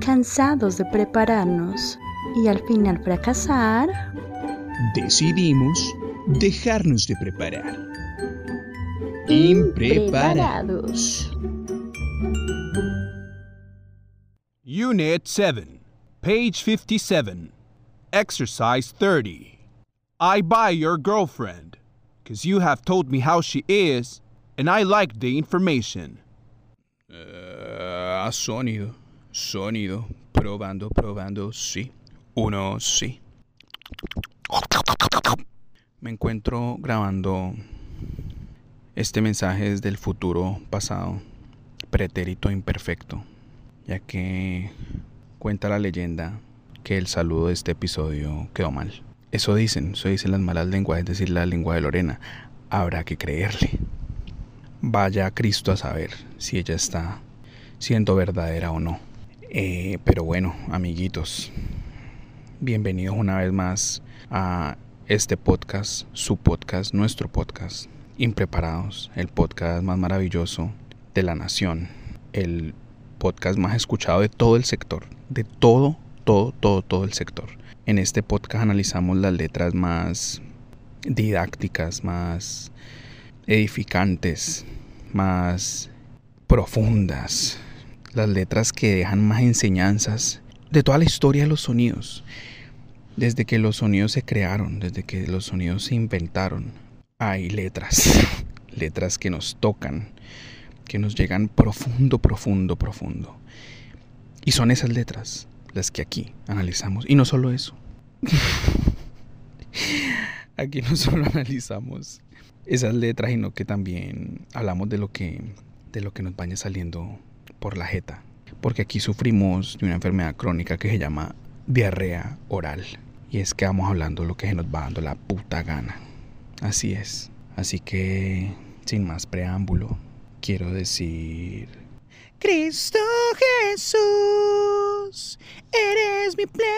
Cansados de prepararnos y al final fracasar, decidimos dejarnos de preparar. Impreparados. Unit 7, page 57, exercise 30. I buy your girlfriend, because you have told me how she is, and I like the information. Uh, sonido, sonido, probando, probando, sí. Uno, sí. Me encuentro grabando este mensaje desde el futuro pasado, pretérito imperfecto, ya que cuenta la leyenda que el saludo de este episodio quedó mal. Eso dicen, eso dicen las malas lenguas, es decir, la lengua de Lorena. Habrá que creerle. Vaya Cristo a saber si ella está siendo verdadera o no. Eh, pero bueno, amiguitos, bienvenidos una vez más a este podcast, su podcast, nuestro podcast, Impreparados, el podcast más maravilloso de la nación, el podcast más escuchado de todo el sector, de todo, todo, todo, todo el sector. En este podcast analizamos las letras más didácticas, más edificantes, más profundas, las letras que dejan más enseñanzas de toda la historia de los sonidos. Desde que los sonidos se crearon, desde que los sonidos se inventaron, hay letras, letras que nos tocan, que nos llegan profundo, profundo, profundo. Y son esas letras las que aquí analizamos. Y no solo eso. aquí no solo analizamos esas letras, sino que también hablamos de lo que, de lo que nos vaya saliendo por la jeta. Porque aquí sufrimos de una enfermedad crónica que se llama diarrea oral. Y es que vamos hablando lo que se nos va dando la puta gana. Así es. Así que, sin más preámbulo, quiero decir... Cristo Jesús, eres mi plenitud.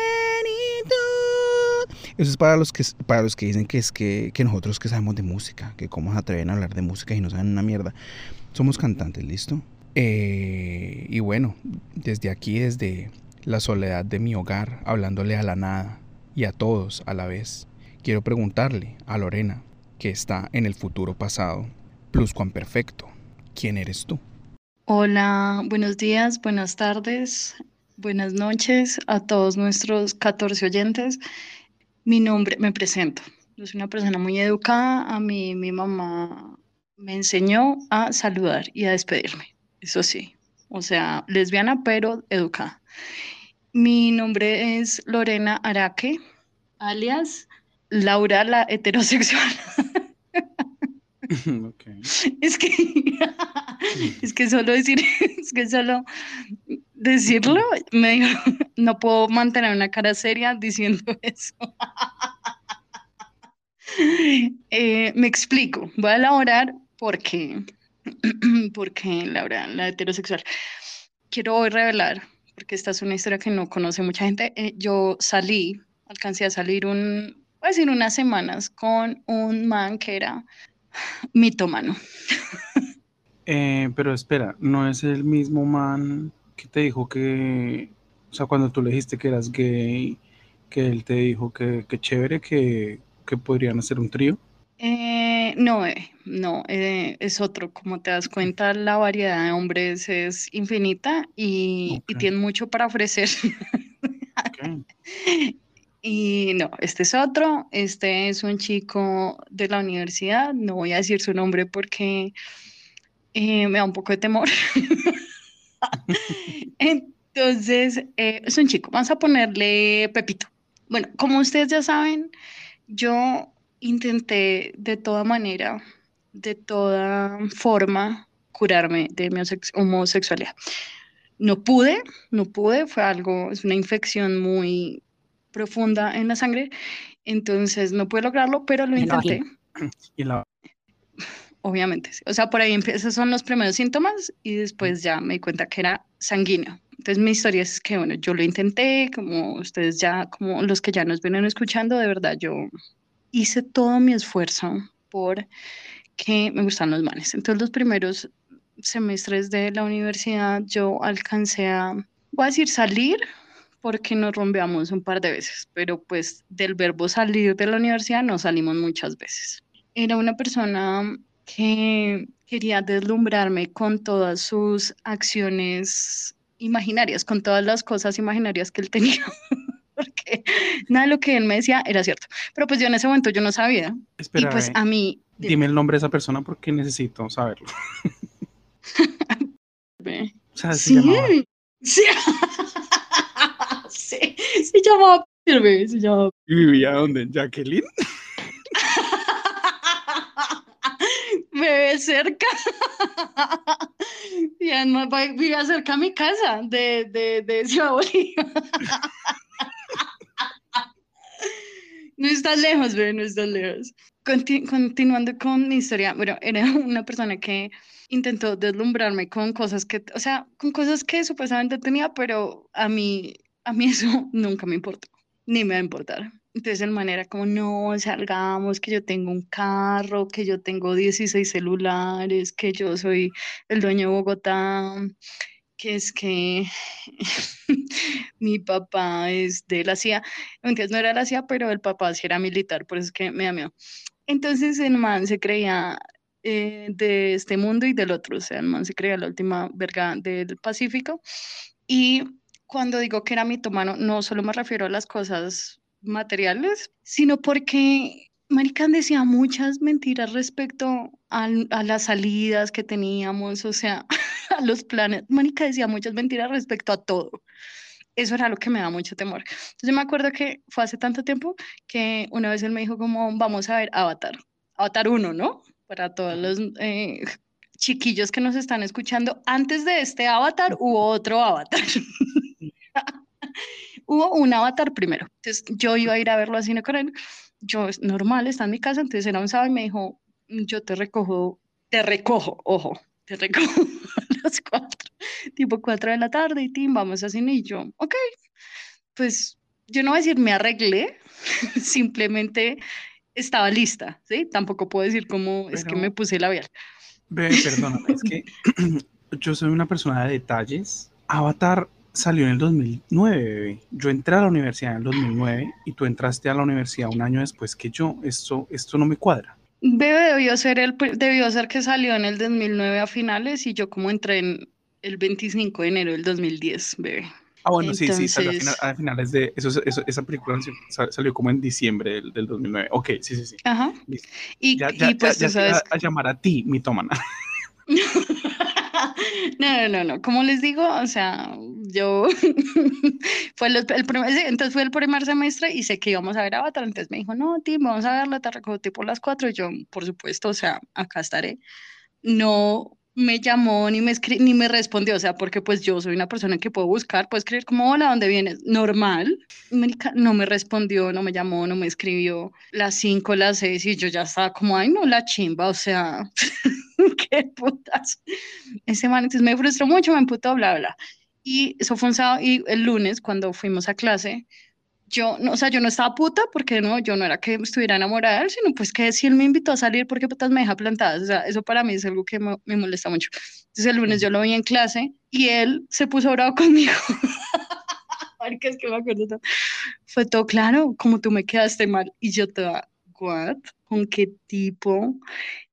Eso es para los que, para los que dicen que es que, que nosotros que sabemos de música, que cómo se atreven a hablar de música y no saben una mierda. Somos cantantes, ¿listo? Eh, y bueno, desde aquí, desde la soledad de mi hogar, hablándole a la nada y a todos a la vez, quiero preguntarle a Lorena, que está en el futuro pasado, perfecto, ¿quién eres tú? Hola, buenos días, buenas tardes, buenas noches a todos nuestros 14 oyentes. Mi nombre, me presento. Yo soy una persona muy educada. A mí mi mamá me enseñó a saludar y a despedirme. Eso sí, o sea, lesbiana pero educada. Mi nombre es Lorena Araque, alias Laura la heterosexual. Es que es que solo decir, es que solo decirlo, me, no puedo mantener una cara seria diciendo eso. Eh, me explico, voy a elaborar por qué, porque Laura, la heterosexual. Quiero hoy revelar, porque esta es una historia que no conoce mucha gente. Eh, yo salí, alcancé a salir un, voy a decir unas semanas con un man que era mitómano. Eh, pero espera, ¿no es el mismo man que te dijo que, o sea, cuando tú le dijiste que eras gay, que él te dijo que, que chévere, que, que podrían hacer un trío? Eh, no, eh, no, es otro. Como te das cuenta, la variedad de hombres es infinita y, y tienen mucho para ofrecer. Y no, este es otro, este es un chico de la universidad, no voy a decir su nombre porque eh, me da un poco de temor. Entonces, eh, es un chico, vamos a ponerle Pepito. Bueno, como ustedes ya saben, yo intenté de toda manera, de toda forma, curarme de mi homosexualidad. No pude, no pude, fue algo, es una infección muy profunda en la sangre, entonces no pude lograrlo, pero lo intenté. Obviamente, o sea, por ahí esos son los primeros síntomas y después ya me di cuenta que era sanguíneo. Entonces mi historia es que, bueno, yo lo intenté, como ustedes ya, como los que ya nos vienen escuchando, de verdad, yo hice todo mi esfuerzo por que me gustan los manes. Entonces los primeros semestres de la universidad yo alcancé a, voy a decir salir, porque nos rompeamos un par de veces, pero pues del verbo salir de la universidad no salimos muchas veces. Era una persona que quería deslumbrarme con todas sus acciones imaginarias, con todas las cosas imaginarias que él tenía. porque nada de lo que él me decía era cierto. Pero pues yo en ese momento yo no sabía. y pues a mí... Dime el nombre de esa persona porque necesito saberlo. o sea, sí, sí. sí, se llamaba se llamaba. ¿Y vivía dónde? ¿Jacqueline? Bebé cerca. y además vivía cerca a mi casa de, de, de Ciudad Bolívar. no estás lejos, bebé, no estás lejos. continuando con mi historia, bueno, era una persona que intentó deslumbrarme con cosas que, o sea, con cosas que supuestamente tenía, pero a mí a mí eso nunca me importó, ni me va a importar. Entonces, de manera como, no, salgamos, que yo tengo un carro, que yo tengo 16 celulares, que yo soy el dueño de Bogotá, que es que mi papá es de la CIA. Entonces, no era la CIA, pero el papá sí era militar, por eso es que me miedo. Entonces, el man se creía eh, de este mundo y del otro, o sea, el man se creía la última verga del Pacífico. Y cuando digo que era mitomano, no solo me refiero a las cosas materiales, sino porque Marican decía muchas mentiras respecto a, las salidas que teníamos, o sea, a los planes. Marica decía muchas mentiras respecto a todo. Eso era lo que me da mucho temor. Entonces me acuerdo que fue hace tanto tiempo que una vez él me dijo como, vamos a ver Avatar. Avatar 1, ¿no? Para todos los eh, chiquillos que nos están escuchando. Antes de este Avatar hubo otro Avatar. Hubo un avatar primero. Entonces yo iba a ir a verlo así cine con él. Yo, normal, está en mi casa. Entonces era un sábado y me dijo, yo te recojo, te recojo, ojo, te recojo a las cuatro, tipo cuatro de la tarde y tim, vamos a cine. Y yo, ok, pues yo no voy a decir me arreglé, simplemente estaba lista, ¿sí? Tampoco puedo decir cómo es que me puse la labial. Ve, perdóname, es que yo soy una persona de detalles. Avatar salió en el 2009, bebé. Yo entré a la universidad en el 2009 y tú entraste a la universidad un año después que yo. Esto, esto no me cuadra. Bebé debió ser, el, debió ser que salió en el 2009 a finales y yo como entré en el 25 de enero del 2010, bebé. Ah, bueno, sí, sí, salió a, finales de... Eso, esa película salió como en diciembre del, del 2009. Ok, sí, sí, sí. Ajá. Y, ya, ya, pues ya, sabes... a, a llamar a ti, mitómana. No, no, no, como les digo, o sea, yo fue el, primer, entonces fue el primer semestre y sé que íbamos a ver Avatar, entonces me dijo, no, Tim, vamos a verlo, te recojo tipo las cuatro, y yo, por supuesto, o sea, acá estaré. No me llamó ni me ni me respondió, o sea, porque pues yo soy una persona que puedo buscar, puedo escribir como, hola, ¿dónde vienes? Normal. No me respondió, no me llamó, no me escribió las cinco, las seis y yo ya estaba como, ay, no, la chimba, o sea, qué putas. Ese man, entonces me frustró mucho, me emputó, bla, bla. Y eso fue un sábado y el lunes cuando fuimos a clase, yo, no, o sea, yo no estaba puta porque no, yo no era que estuviera enamorada de él, sino pues que si él me invitó a salir porque putas me deja plantada, o sea, eso para mí es algo que me, me molesta mucho. Entonces el lunes yo lo vi en clase y él se puso bravo conmigo. que es que me acuerdo Fue todo claro, como tú me quedaste mal y yo te va, what? ¿Con qué tipo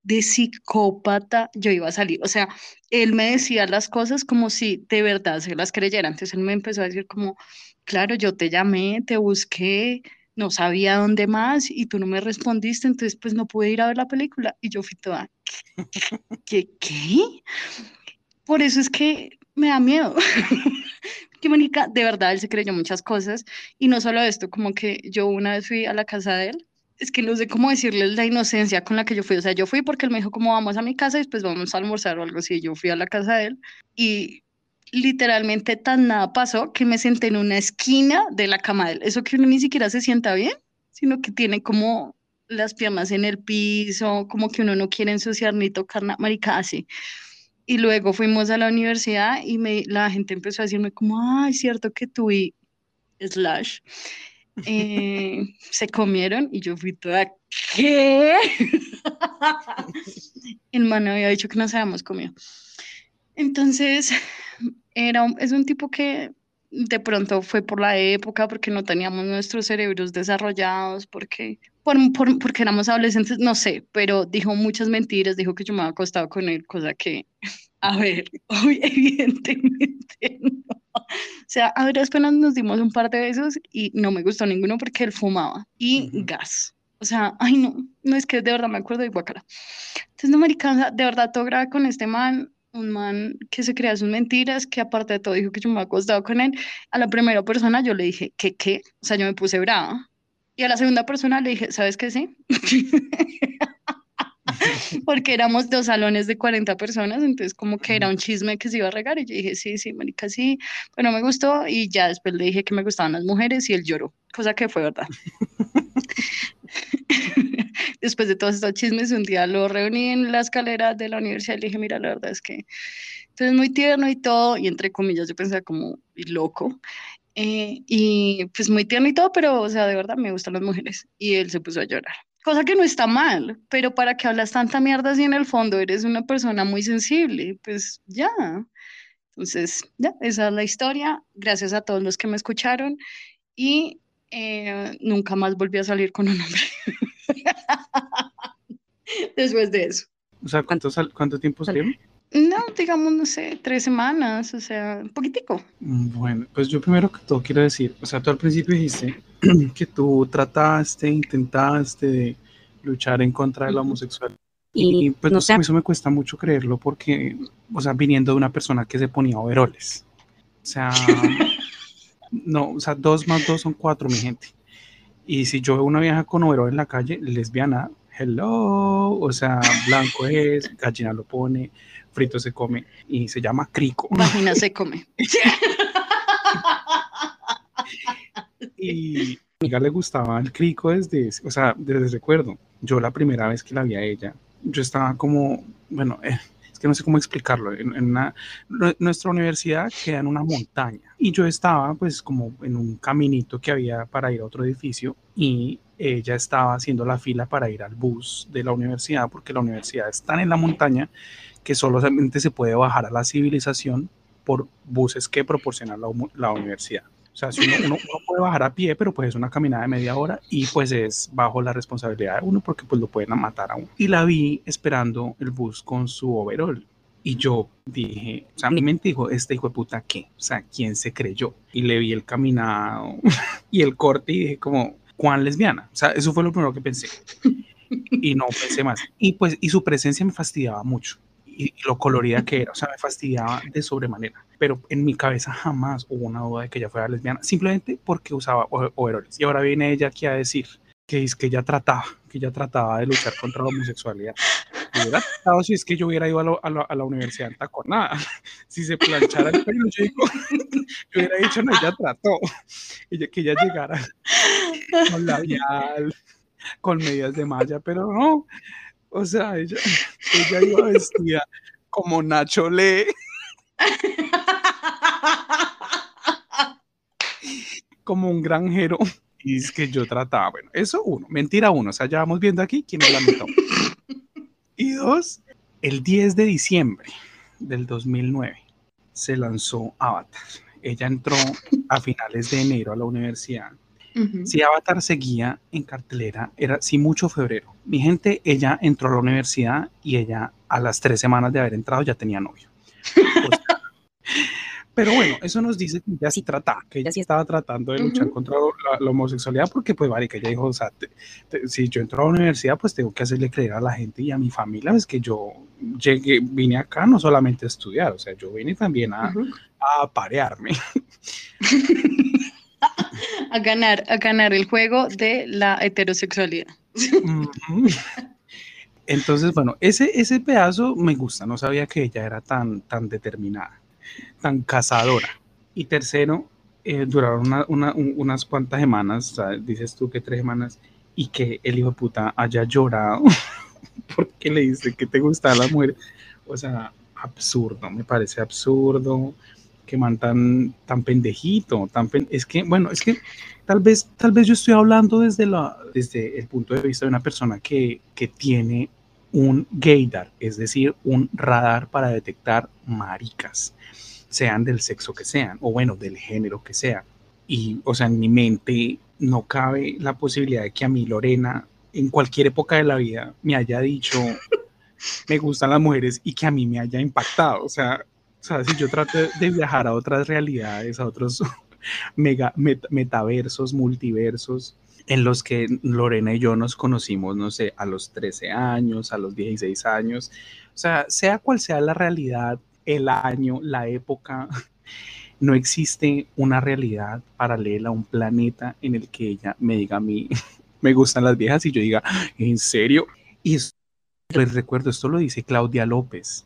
de psicópata yo iba a salir? O sea, él me decía las cosas como si de verdad se las creyera. Entonces él me empezó a decir como, claro, yo te llamé, te busqué, no sabía dónde más y tú no me respondiste, entonces pues no pude ir a ver la película. Y yo fui toda, ¿qué? ¿Qué? Por eso es que me da miedo. que Mónica, de verdad, él se creyó muchas cosas y no solo esto, como que yo una vez fui a la casa de él, es que no sé cómo decirles la inocencia con la que yo fui, o sea, yo fui porque él me dijo, como vamos a mi casa y después vamos a almorzar o algo así, yo fui a la casa de él y literalmente tan nada pasó que me senté en una esquina de la cama de él. Eso que uno ni siquiera se sienta bien, sino que tiene como las piernas en el piso, como que uno no quiere ensuciar ni tocar nada, marica, así. Y luego fuimos a la universidad y me, la gente empezó a decirme como, ay, cierto que tú y Slash eh, se comieron y yo fui toda, ¿qué? el man había dicho que nos habíamos comido. Entonces, era, es un tipo que de pronto fue por la época, porque no teníamos nuestros cerebros desarrollados, porque, por, porque éramos adolescentes, no sé, pero dijo muchas mentiras, dijo que yo me había acostado con él, cosa que, a ver, evidentemente no. O sea, a ver, apenas nos dimos un par de besos y no me gustó ninguno porque él fumaba y gas. O sea, ay no, no es que de verdad me acuerdo de Guacara. Entonces, no, maricanza, de verdad, todo grave con este man, un man que se crea sus mentiras, que aparte de todo dijo que yo me había acostado con él. A la primera persona yo le dije, ¿qué qué? O sea, yo me puse brava. Y a la segunda persona le dije, ¿sabes qué sí? Porque éramos dos salones de 40 personas, entonces como que era un chisme que se iba a regar y yo dije, sí, sí, marica, sí, pero me gustó y ya después le dije que me gustaban las mujeres y él lloró, cosa que fue verdad. después de todos estos chismes, un día lo reuní en la escalera de la universidad y le dije, mira, la verdad es que entonces muy tierno y todo, y entre comillas yo pensaba como loco, eh, y pues muy tierno y todo, pero o sea, de verdad me gustan las mujeres, y él se puso a llorar. Cosa que no está mal, pero para que hablas tanta mierda si en el fondo eres una persona muy sensible, pues ya. Entonces, ya, esa es la historia. Gracias a todos los que me escucharon y eh, nunca más volví a salir con un hombre. Después de eso. O sea, ¿cuánto, cuánto tiempo salieron? No, digamos, no sé, tres semanas, o sea, un poquitico. Mm, bueno, pues yo primero que todo quiero decir, o sea, tú al principio dijiste que tú trataste, intentaste de luchar en contra de la homosexualidad. Y, pues no sé. eso me cuesta mucho creerlo porque, o sea, viniendo de una persona que se ponía overoles. O sea, no, o sea, dos más dos son cuatro, mi gente. Y si yo veo una vieja con overol en la calle, lesbiana, hello, o sea, blanco es, gallina lo pone, frito se come y se llama crico. Vagina se come. y a mi amiga le gustaba el crico desde, o sea, desde recuerdo. Yo la primera vez que la vi a ella, yo estaba como, bueno, eh, que no sé cómo explicarlo. En, nuestra universidad queda en una montaña y yo estaba pues como en un caminito que había para ir a otro edificio y ella estaba haciendo la fila para ir al bus de la universidad porque la universidad está en la montaña que solamente se puede bajar a la civilización por buses que proporciona la universidad. O sea, si uno, puede bajar a pie, pero pues es una caminada de media hora y pues es bajo la responsabilidad de uno porque pues lo pueden matar a uno. Y la vi esperando el bus con su overall. Y yo dije, o sea, mi mente dijo, este hijo de puta, ¿qué? O sea, ¿quién se creyó? Y le vi el caminado y el corte y dije como, ¿cuán lesbiana? O sea, eso fue lo primero que pensé. Y no pensé más. Y pues, y su presencia me fastidiaba mucho y, lo colorida que era, o sea, me fastidiaba de sobremanera. Pero en mi cabeza jamás hubo una duda de que ella fuera lesbiana, simplemente porque usaba overoles. Y ahora viene ella aquí a decir que es que ella trataba, que ella trataba de luchar contra la homosexualidad. Hubiera tratado si es que yo hubiera ido a, a, la universidad con nada. Si se planchara el pelo, yo, yo hubiera dicho, no, ella trató. Ella, que ella llegara con labial, con medias de malla, pero no. O sea, ella, ella iba vestida como Nacho Lee. como un granjero. Y es que yo trataba, bueno, eso uno, mentira uno, o sea, ya vamos viendo aquí quién es la mitad. Y dos, el 10 de diciembre del 2009 se lanzó Avatar. Ella entró a finales de enero a la universidad si Avatar seguía en cartelera, era si mucho febrero. Mi gente, ella entró a la universidad y ella a las tres semanas de haber entrado ya tenía novio. pero bueno, eso nos dice que ella sí trataba, que ella sí. estaba tratando de luchar contra la, homosexualidad porque pues que ella dijo, o sea, si yo entro a la universidad pues tengo que hacerle creer a la gente y a mi familia es pues, que yo llegué, vine acá no solamente a estudiar, o sea, yo vine también a, a parearme. a ganar, a ganar el juego de la heterosexualidad. Entonces, bueno, ese, ese pedazo me gusta, no sabía que ella era tan, tan determinada, tan cazadora. Y tercero, eh, duraron unas cuantas semanas, dices tú que tres semanas, y que el hijo de puta haya llorado porque le dice que te gusta la mujer. O sea, absurdo, me parece absurdo que man tan, tan pendejito, tan es que, bueno, es que tal vez, tal vez yo estoy hablando desde, la, desde el punto de vista de una persona que, que tiene un gaydar, es decir, un radar para detectar maricas, sean del sexo que sean, o bueno, del género que sea. Y, o sea, en mi mente no cabe la posibilidad de que a mí, Lorena, en cualquier época de la vida, me haya dicho, me gustan las mujeres y que a mí me haya impactado. O sea, o sea si yo trato de viajar a otras realidades, a otros mega, metaversos, multiversos, en los que Lorena y yo nos conocimos, no sé, a los 13 años, a los 16 años. O sea, sea cual sea la realidad, el año, la época, no existe una realidad paralela, un planeta en el que ella me diga a mí, me gustan las viejas y yo diga, ¿en serio? Y les recuerdo, esto lo dice Claudia López.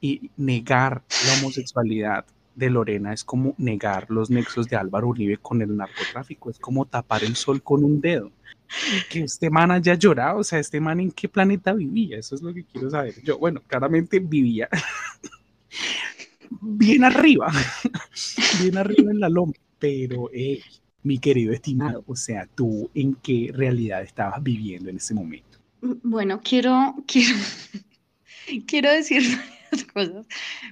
Y negar la homosexualidad de Lorena es como negar los nexos de Álvaro Uribe con el narcotráfico, es como tapar el sol con un dedo. Que este man haya llorado, o sea, este man en qué planeta vivía, eso es lo que quiero saber. Yo, bueno, claramente vivía bien arriba, bien arriba en la loma, pero mi querido estimado, o sea, tú en qué realidad estabas viviendo en ese momento. Bueno, quiero, quiero, quiero decir cosas.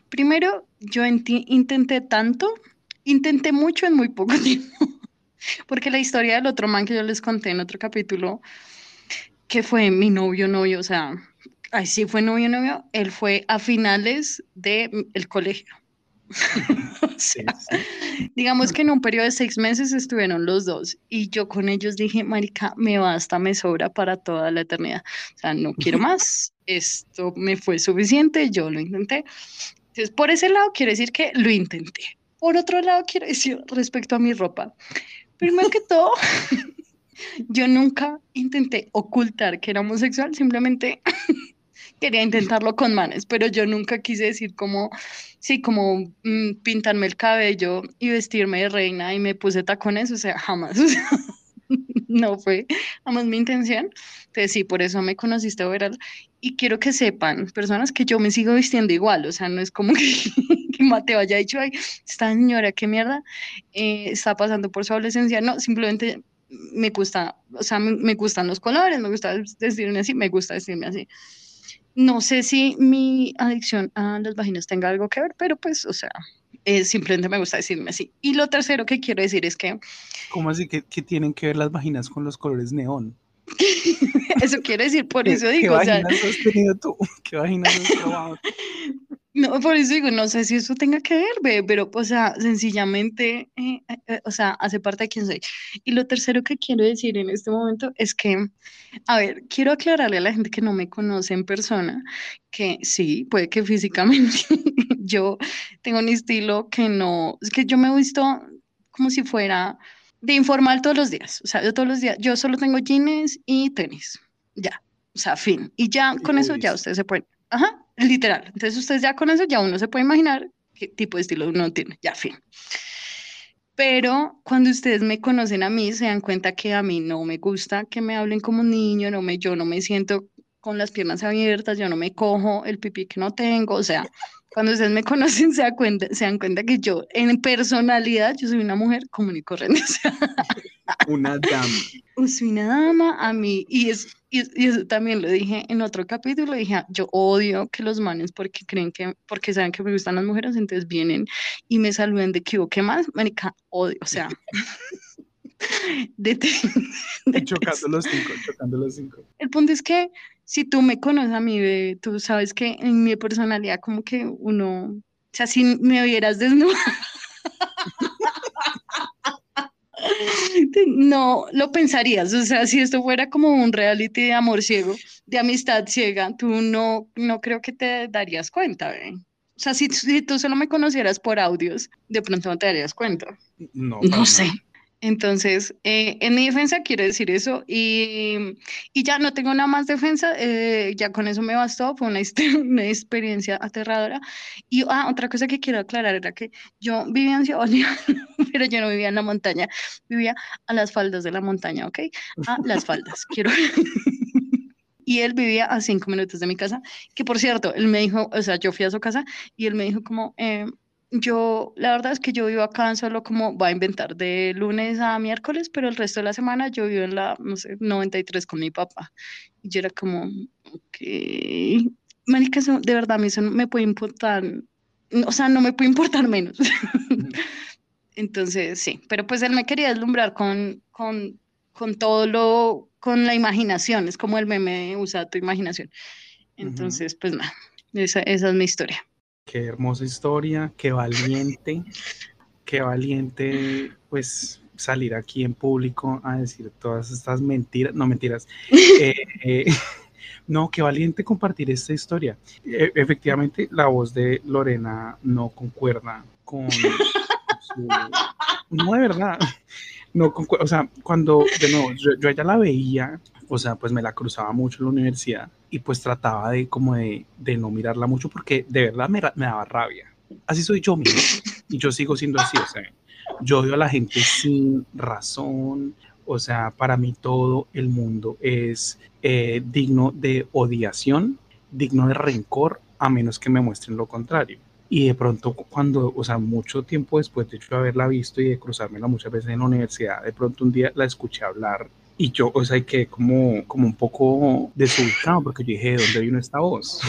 Primero, yo intenté tanto, intenté mucho en muy poco tiempo, porque la historia del otro man que yo les conté en otro capítulo, que fue mi novio, novio, o sea, ahí sí fue novio, novio, él fue a finales del el colegio. Digamos que en un periodo de seis meses estuvieron los dos y yo con ellos dije, Marica, me basta, me sobra para toda la eternidad. O sea, no quiero más, esto me fue suficiente, yo lo intenté. Entonces, por ese lado quiero decir que lo intenté. Por otro lado, quiero decir respecto a mi ropa. Primero que todo, yo nunca intenté ocultar que era homosexual, simplemente quería intentarlo con manes, pero yo nunca quise decir como, sí, como mm, pintarme el cabello y vestirme de reina y me puse tacones, o sea, jamás, no fue jamás mi intención. Entonces sí, por eso me conociste, Veral. Y quiero que sepan, personas, que yo me sigo vistiendo igual, o sea, no es como que, que Mateo haya dicho, ay, esta señora, qué mierda, eh, está pasando por su adolescencia. No, simplemente me gusta, o sea, me, me gustan los colores, me gusta vestirme así, me gusta vestirme así. No sé si mi adicción a las vaginas tenga algo que ver, pero pues, o sea, eh, simplemente me gusta decirme así. Y lo tercero que quiero decir es que... ¿Cómo así que, que tienen que ver las vaginas con los colores neón? eso quiere decir, por eso digo. ¿Qué vaginas has tenido tú? ¿Qué vaginas has probado? No, por eso digo, no sé si eso tenga que ver, pero, o sea, sencillamente, eh, eh, o sea, hace parte de quien soy. Y lo tercero que quiero decir en este momento es que, a ver, quiero aclararle a la gente que no me conoce en persona, que sí, puede que físicamente yo tengo un estilo que no, es que yo me he visto como si fuera de informal todos los días, o sea, yo todos los días, yo solo tengo jeans y tenis, ya, o sea, fin. Y ya con eso ya ustedes se pueden, ajá, Literal. Entonces ustedes ya con eso ya uno se puede imaginar qué tipo de estilo uno tiene. Ya, fin. Pero cuando ustedes me conocen a mí, se dan cuenta que a mí no me gusta que me hablen como un niño, no me, yo no me siento con las piernas abiertas, yo no me cojo el pipí que no tengo, o sea, cuando ustedes me conocen se dan cuenta, se dan cuenta que yo en personalidad yo soy una mujer común y corriente. una dama. Soy una dama a mí y es y, eso también lo dije en otro capítulo, dije, ah, yo odio que los manes porque creen que, porque saben que me gustan las mujeres, entonces vienen y me saluden de que, ¿qué más? Manica, odio, o sea, de, chocando los cinco, chocando los cinco. El punto es que si tú me conoces a mí, tú sabes que en mi personalidad como que uno, o sea, si me vieras desnuda, no lo pensarías, o sea, si esto fuera como un reality de amor ciego, de amistad ciega, tú no, no creo que te darías cuenta, ¿eh? O sea, si, si, tú solo me conocieras por audios, de pronto no te darías cuenta. No, no sé. Entonces, eh, en mi defensa quiero decir eso y, y ya no tengo nada más defensa, eh, ya con eso me bastó, fue una, una, experiencia aterradora. Y ah, otra cosa que quiero aclarar era que yo vivía en Ciudad Bolívar, pero yo no vivía en la montaña, vivía a las faldas de la montaña, ¿ok? A las faldas, quiero... y él vivía a cinco minutos de mi casa, que por cierto, él me dijo, o sea, yo fui a su casa y él me dijo como, eh, yo, la verdad es que yo vivo acá solo como va a inventar de lunes a miércoles, pero el resto de la semana yo vivo en la, no sé, 93 con mi papá. Y yo era como, ok, marica, eso, de verdad, a mí eso no me puede importar, o sea, no me puede importar menos. Entonces, sí, pero pues él me quería deslumbrar con, con, con todo lo, con la imaginación, es como el meme usa tu imaginación. Entonces, pues nada, esa, esa es mi historia. Qué hermosa historia, qué valiente, qué valiente, pues salir aquí en público a decir todas estas mentiras, no mentiras. Eh, eh, no, qué valiente compartir esta historia. E, efectivamente, la voz de Lorena no concuerda con su... No, de verdad. No, o sea, cuando de nuevo, yo, yo ella la veía, o sea, pues me la cruzaba mucho en la universidad y pues trataba de como de, no mirarla mucho porque de verdad me, me, daba rabia. Así soy yo mismo y yo sigo siendo así, o sea, yo odio a la gente sin razón, o sea, para mí todo el mundo es eh, digno de odiación, digno de rencor, a menos que me muestren lo contrario. Y de pronto, cuando, o sea, mucho tiempo después de haberla visto y de cruzármela muchas veces en la universidad, de pronto un día la escuché hablar y yo, o sea, que como, como un poco desubicado porque yo dije, ¿de dónde vino esta voz?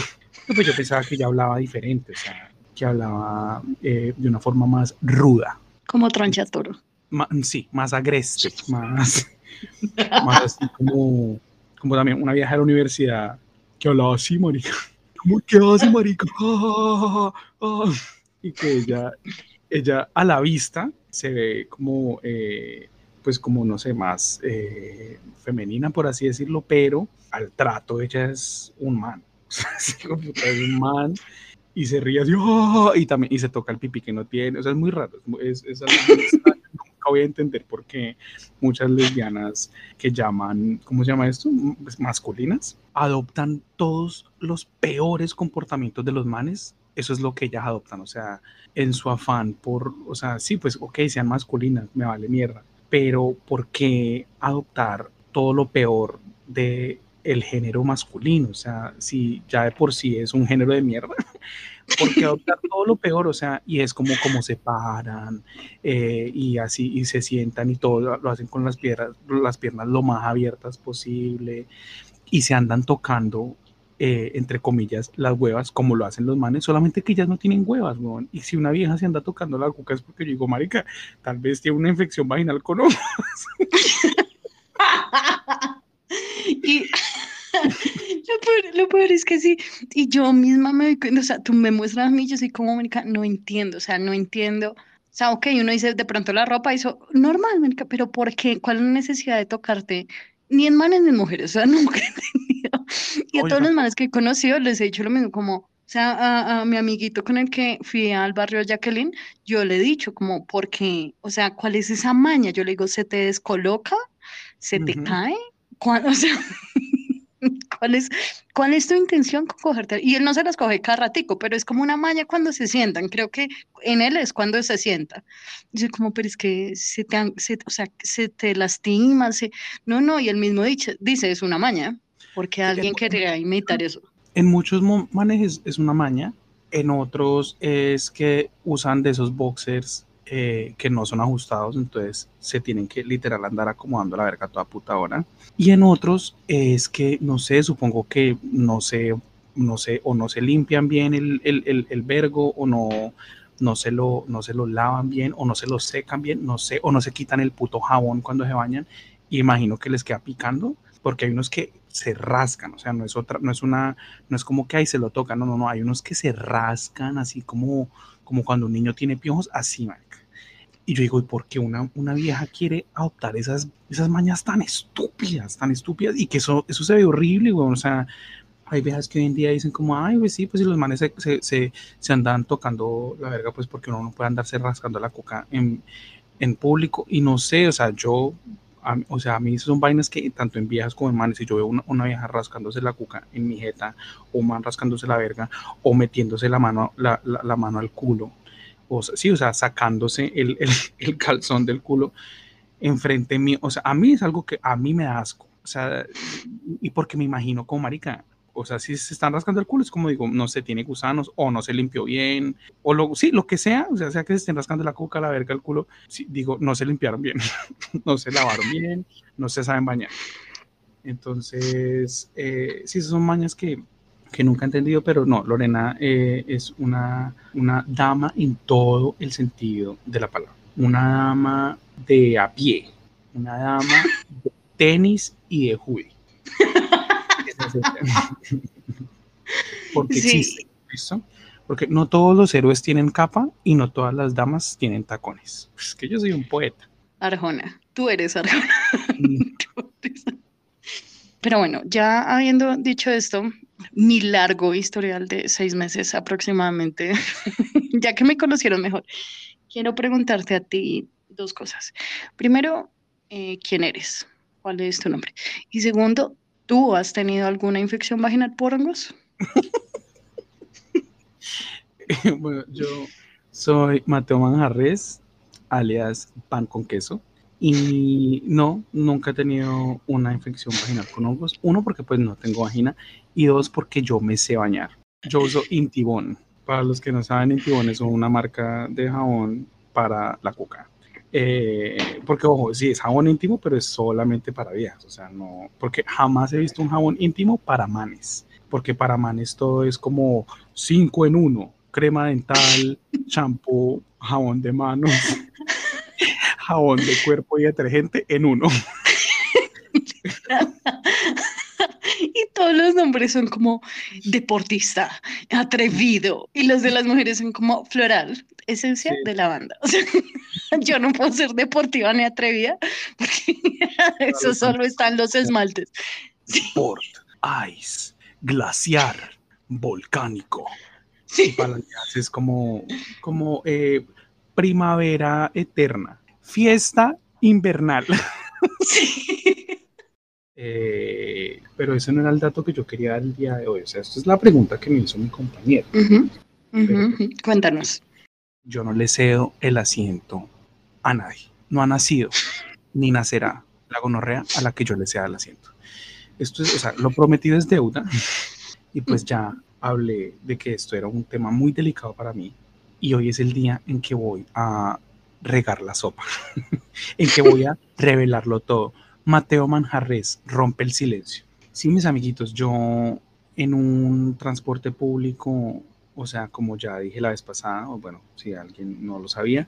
pues yo pensaba que ella hablaba diferente, o sea, que hablaba eh, de una forma más ruda. Como tronchatoro. sí, más agreste, más, más así como, como también una vieja de la universidad que hablaba así, marica. ¿Cómo que hace, marica? y que ella, ella a la vista se ve como... Eh, pues como, no sé, más eh, femenina, por así decirlo, pero al trato ella es un man. es un man y se ríe así, ¡oh! y también y se toca el pipí que no tiene, o sea, es muy raro, es, es, algo nunca voy a entender por qué muchas lesbianas que llaman, ¿cómo se llama esto? Pues masculinas, adoptan todos los peores comportamientos de los manes eso es lo que ellas adoptan, o sea, en su afán por, o sea, sí, pues, ok, sean masculinas, me vale mierda, pero ¿por qué adoptar todo lo peor de el género masculino? O sea, si ya de por sí es un género de mierda, ¿por qué adoptar todo lo peor? O sea, y es como como se paran eh, y así y se sientan y todo lo hacen con las piernas, las piernas lo más abiertas posible y se andan tocando eh, entre comillas, las huevas, como lo hacen los manes, solamente que ellas no tienen huevas, weón. Y si una vieja se anda tocando la cuca es porque yo digo, marica, tal vez tiene una infección vaginal con y lo peor, es que sí, y yo misma me doy cuenta, o sea, tú me muestras a mí, yo soy como, marica, no entiendo, o sea, no entiendo. O sea, ok, uno dice, de pronto la ropa hizo normal, marica, pero ¿por qué? ¿Cuál es la necesidad de tocarte? Ni en manes ni en mujeres, o sea, nunca he entendido. Y a todos los manes que he conocido les he dicho lo mismo, como, o sea, a, a, mi amiguito con el que fui al barrio Jacqueline, yo le he dicho como, ¿por qué? O sea, ¿cuál es esa maña? Yo le digo, ¿se te descoloca? ¿Se te cae? ¿Cuál, o sea, ¿cuál es, ¿cuál es tu intención con cogerte? Y él no se las coge cada ratico, pero es como una maña cuando se sientan. Creo que en él es cuando se sienta. Dice como, pero es que se te, se, o sea, se te lastima. Se... No, no, y él mismo dice, dice, es una maña, porque alguien quería imitar eso. En muchos manejes es una maña, en otros es que usan de esos boxers eh, que no son ajustados, entonces se tienen que literal andar acomodando la verga toda puta hora. Y en otros es que, no sé, supongo que no sé, no sé, o no se limpian bien el, el, el, el vergo, o no, no, se lo, no se lo lavan bien, o no se lo secan bien, no sé, o no se quitan el puto jabón cuando se bañan, y imagino que les queda picando, porque hay unos que se rascan, o sea, no es otra, no es una, no es como que ahí se lo tocan, no, no, no, hay unos que se rascan así como, como cuando un niño tiene piojos, así, marica. Y yo digo, ¿y por qué una, una vieja quiere adoptar esas, esas mañas tan estúpidas, tan estúpidas? Y que eso, eso se ve horrible, güey. O sea, hay viejas que hoy en día dicen como, ay, pues sí, pues si los manes se, se, se, se, andan tocando la verga, pues porque uno no puede andarse rascando la coca en, en público. Y no sé, o sea, yo, o sea, a mí son vainas que tanto en viejas como en manes, si yo veo una, una, vieja rascándose la cuca en mi jeta, o man rascándose la verga, o metiéndose la mano, la, la, la mano al culo, o sea, sí, o sea, sacándose el, el, el, calzón del culo enfrente mío, o sea, a mí es algo que a mí me da asco, o sea, y porque me imagino como marica, o sea, si se están rascando el culo, es como digo, no se tiene gusanos o no se limpió bien, o lo, sí, lo que sea, o sea, sea que se estén rascando la cuca, la verga, el culo, sí, digo, no se limpiaron bien, no se lavaron bien, no se saben bañar. Entonces, eh, sí, son mañas que, que nunca he entendido, pero no, Lorena eh, es una, una dama en todo el sentido de la palabra. Una dama de a pie, una dama de tenis y de hoodie. Porque Sí. existe eso. Porque no todos los héroes tienen capa y no todas las damas tienen tacones. Es que yo soy un poeta. Arjona, tú eres Arjona. Tú eres- Pero bueno, ya habiendo dicho esto, mi largo historial de seis meses aproximadamente, ya que me conocieron mejor, quiero preguntarte a ti dos cosas. Primero, eh, ¿quién eres? ¿Cuál es tu nombre? Y segundo, ¿tú has tenido alguna infección vaginal por hongos? bueno, yo soy Mateo Manjarres, alias pan con queso. Y no, nunca he tenido una infección vaginal con hongos. Uno, porque pues no tengo vagina. Y dos, porque yo me sé bañar. Yo uso Intibón. Para los que no saben, Intibón es una marca de jabón para la cuca. Eh, porque, ojo, sí, es jabón íntimo, pero es solamente para viejas. O sea, no, porque jamás he visto un jabón íntimo para manes. Porque para manes todo es como 5 en 1. Crema dental, champú, jabón de manos, jabón de cuerpo y detergente en uno. Y todos los nombres son como deportista, atrevido, y los de las mujeres son como floral, esencia Sí. de la banda. O sea, yo no puedo ser deportiva ni atrevida, porque eso solo está en los esmaltes. Sport, ice, glaciar, volcánico. Y Sí, para las viejas es como, como eh, primavera eterna, fiesta invernal. sí. Eh, pero ese no era el dato que yo quería dar el día de hoy. O sea, esto es la pregunta que me hizo mi compañero. Ujú. Cuéntanos. Yo no le cedo el asiento a nadie. No ha nacido ni nacerá la gonorrea a la que yo le ceda el asiento. Esto es, o sea, lo prometido es deuda. Y pues ya hablé de que esto era un tema muy delicado para mí. Y hoy es el día en que voy a regar la sopa. en que voy a revelarlo todo. Mateo Manjarres rompe el silencio. Sí, mis amiguitos, yo en un transporte público, o sea, como ya dije la vez pasada, o bueno, si alguien no lo sabía,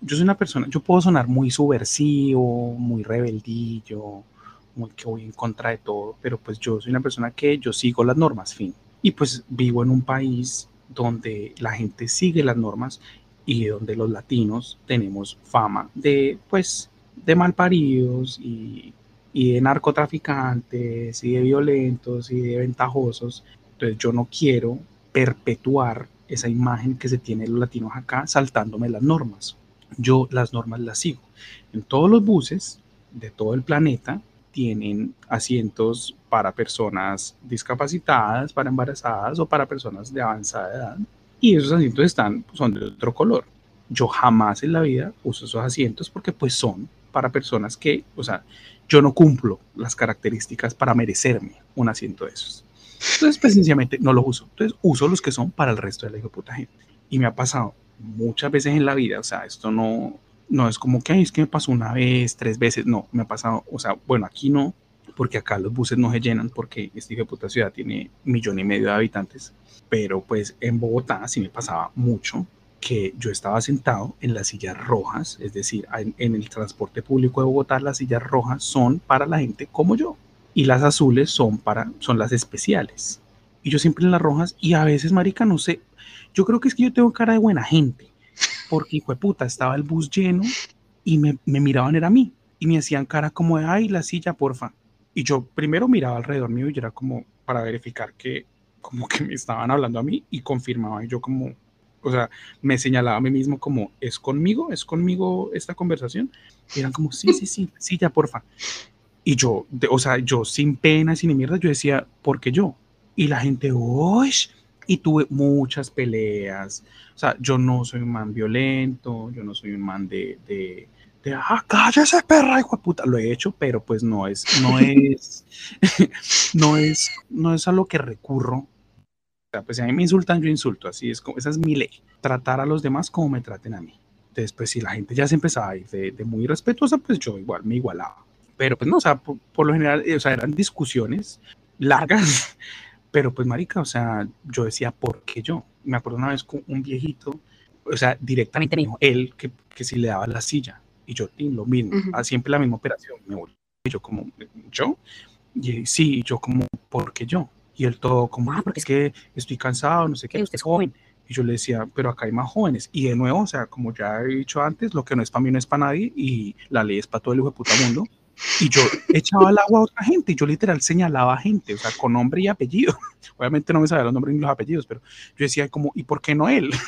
yo soy una persona, yo puedo sonar muy subversivo, muy rebeldillo, muy que voy en contra de todo, pero pues yo soy una persona que yo sigo las normas, fin. Y pues vivo en un país donde la gente sigue las normas y donde los latinos tenemos fama de, pues, de malparidos y, y de narcotraficantes y de violentos y de ventajosos. Entonces yo no quiero perpetuar esa imagen que se tiene de los latinos acá saltándome las normas. Yo las normas las sigo. En todos los buses de todo el planeta tienen asientos para personas discapacitadas, para embarazadas o para personas de avanzada edad. Y esos asientos están, son de otro color. Yo jamás en la vida uso esos asientos porque pues son para personas que, o sea, yo no cumplo las características para merecerme un asiento de esos. Entonces, pues sencillamente no los uso. Entonces, uso los que son para el resto de la hijo puta gente. Y me ha pasado muchas veces en la vida, o sea, esto no, no es como que "Ay, es que me pasó una vez, tres veces, no, me ha pasado, o sea, bueno, aquí no, porque acá los buses no se llenan, porque esta hijo puta ciudad tiene millón y medio de habitantes, pero pues en Bogotá sí me pasaba mucho que yo estaba sentado en las sillas rojas, es decir, en, el transporte público de Bogotá las sillas rojas son para la gente como yo y las azules son para son las especiales. Y yo siempre en las rojas y a veces marica no sé, yo creo que es que yo tengo cara de buena gente, porque hijo de puta estaba el bus lleno y me, me miraban era a mí y me hacían cara como de ay la silla porfa. Y yo primero miraba alrededor mío y era como para verificar que como que me estaban hablando a mí y confirmaba y yo como o sea, me señalaba a mí mismo como, ¿es conmigo? ¿Es conmigo esta conversación? Y eran como, sí, sí, sí, sí, ya, porfa. Y yo, de, o sea, yo sin pena, sin mierda, yo decía, ¿por qué yo? Y la gente, ¡uy! Y tuve muchas peleas. O sea, yo no soy un man violento, yo no soy un man de, de, de, ah, cállese perra, hijo de puta, lo he hecho, pero pues no es, no es, no es, no es a lo que recurro. Sea, pues si a mí me insultan, yo insulto, así es, como, esa es mi ley, tratar a los demás como me traten a mí. Entonces, pues si la gente ya se empezaba a ir de, de muy respetuosa, pues yo igual me igualaba. Pero pues no, o sea, por, por lo general, o sea, eran discusiones largas, pero pues marica, o sea, yo decía, ¿por qué yo? Me acuerdo una vez con un viejito, o sea, directamente me dijo él que, que si le daba la silla, y yo, lo mismo, Ujú. ah, siempre la misma operación, me volví, y yo como, ¿yo? Y sí, y yo como, ¿por qué yo? Y él todo como, ah, porque es que estoy cansado, no sé qué, usted es joven. Y yo le decía, pero acá hay más jóvenes. Y de nuevo, o sea, como ya he dicho antes, lo que no es para mí no es para nadie y la ley es para todo el hijo de puta mundo. Y yo echaba el agua a otra gente y yo literal señalaba a gente, o sea, con nombre y apellido. Obviamente no me sabía los nombres ni los apellidos, pero yo decía como, ¿y por qué no él?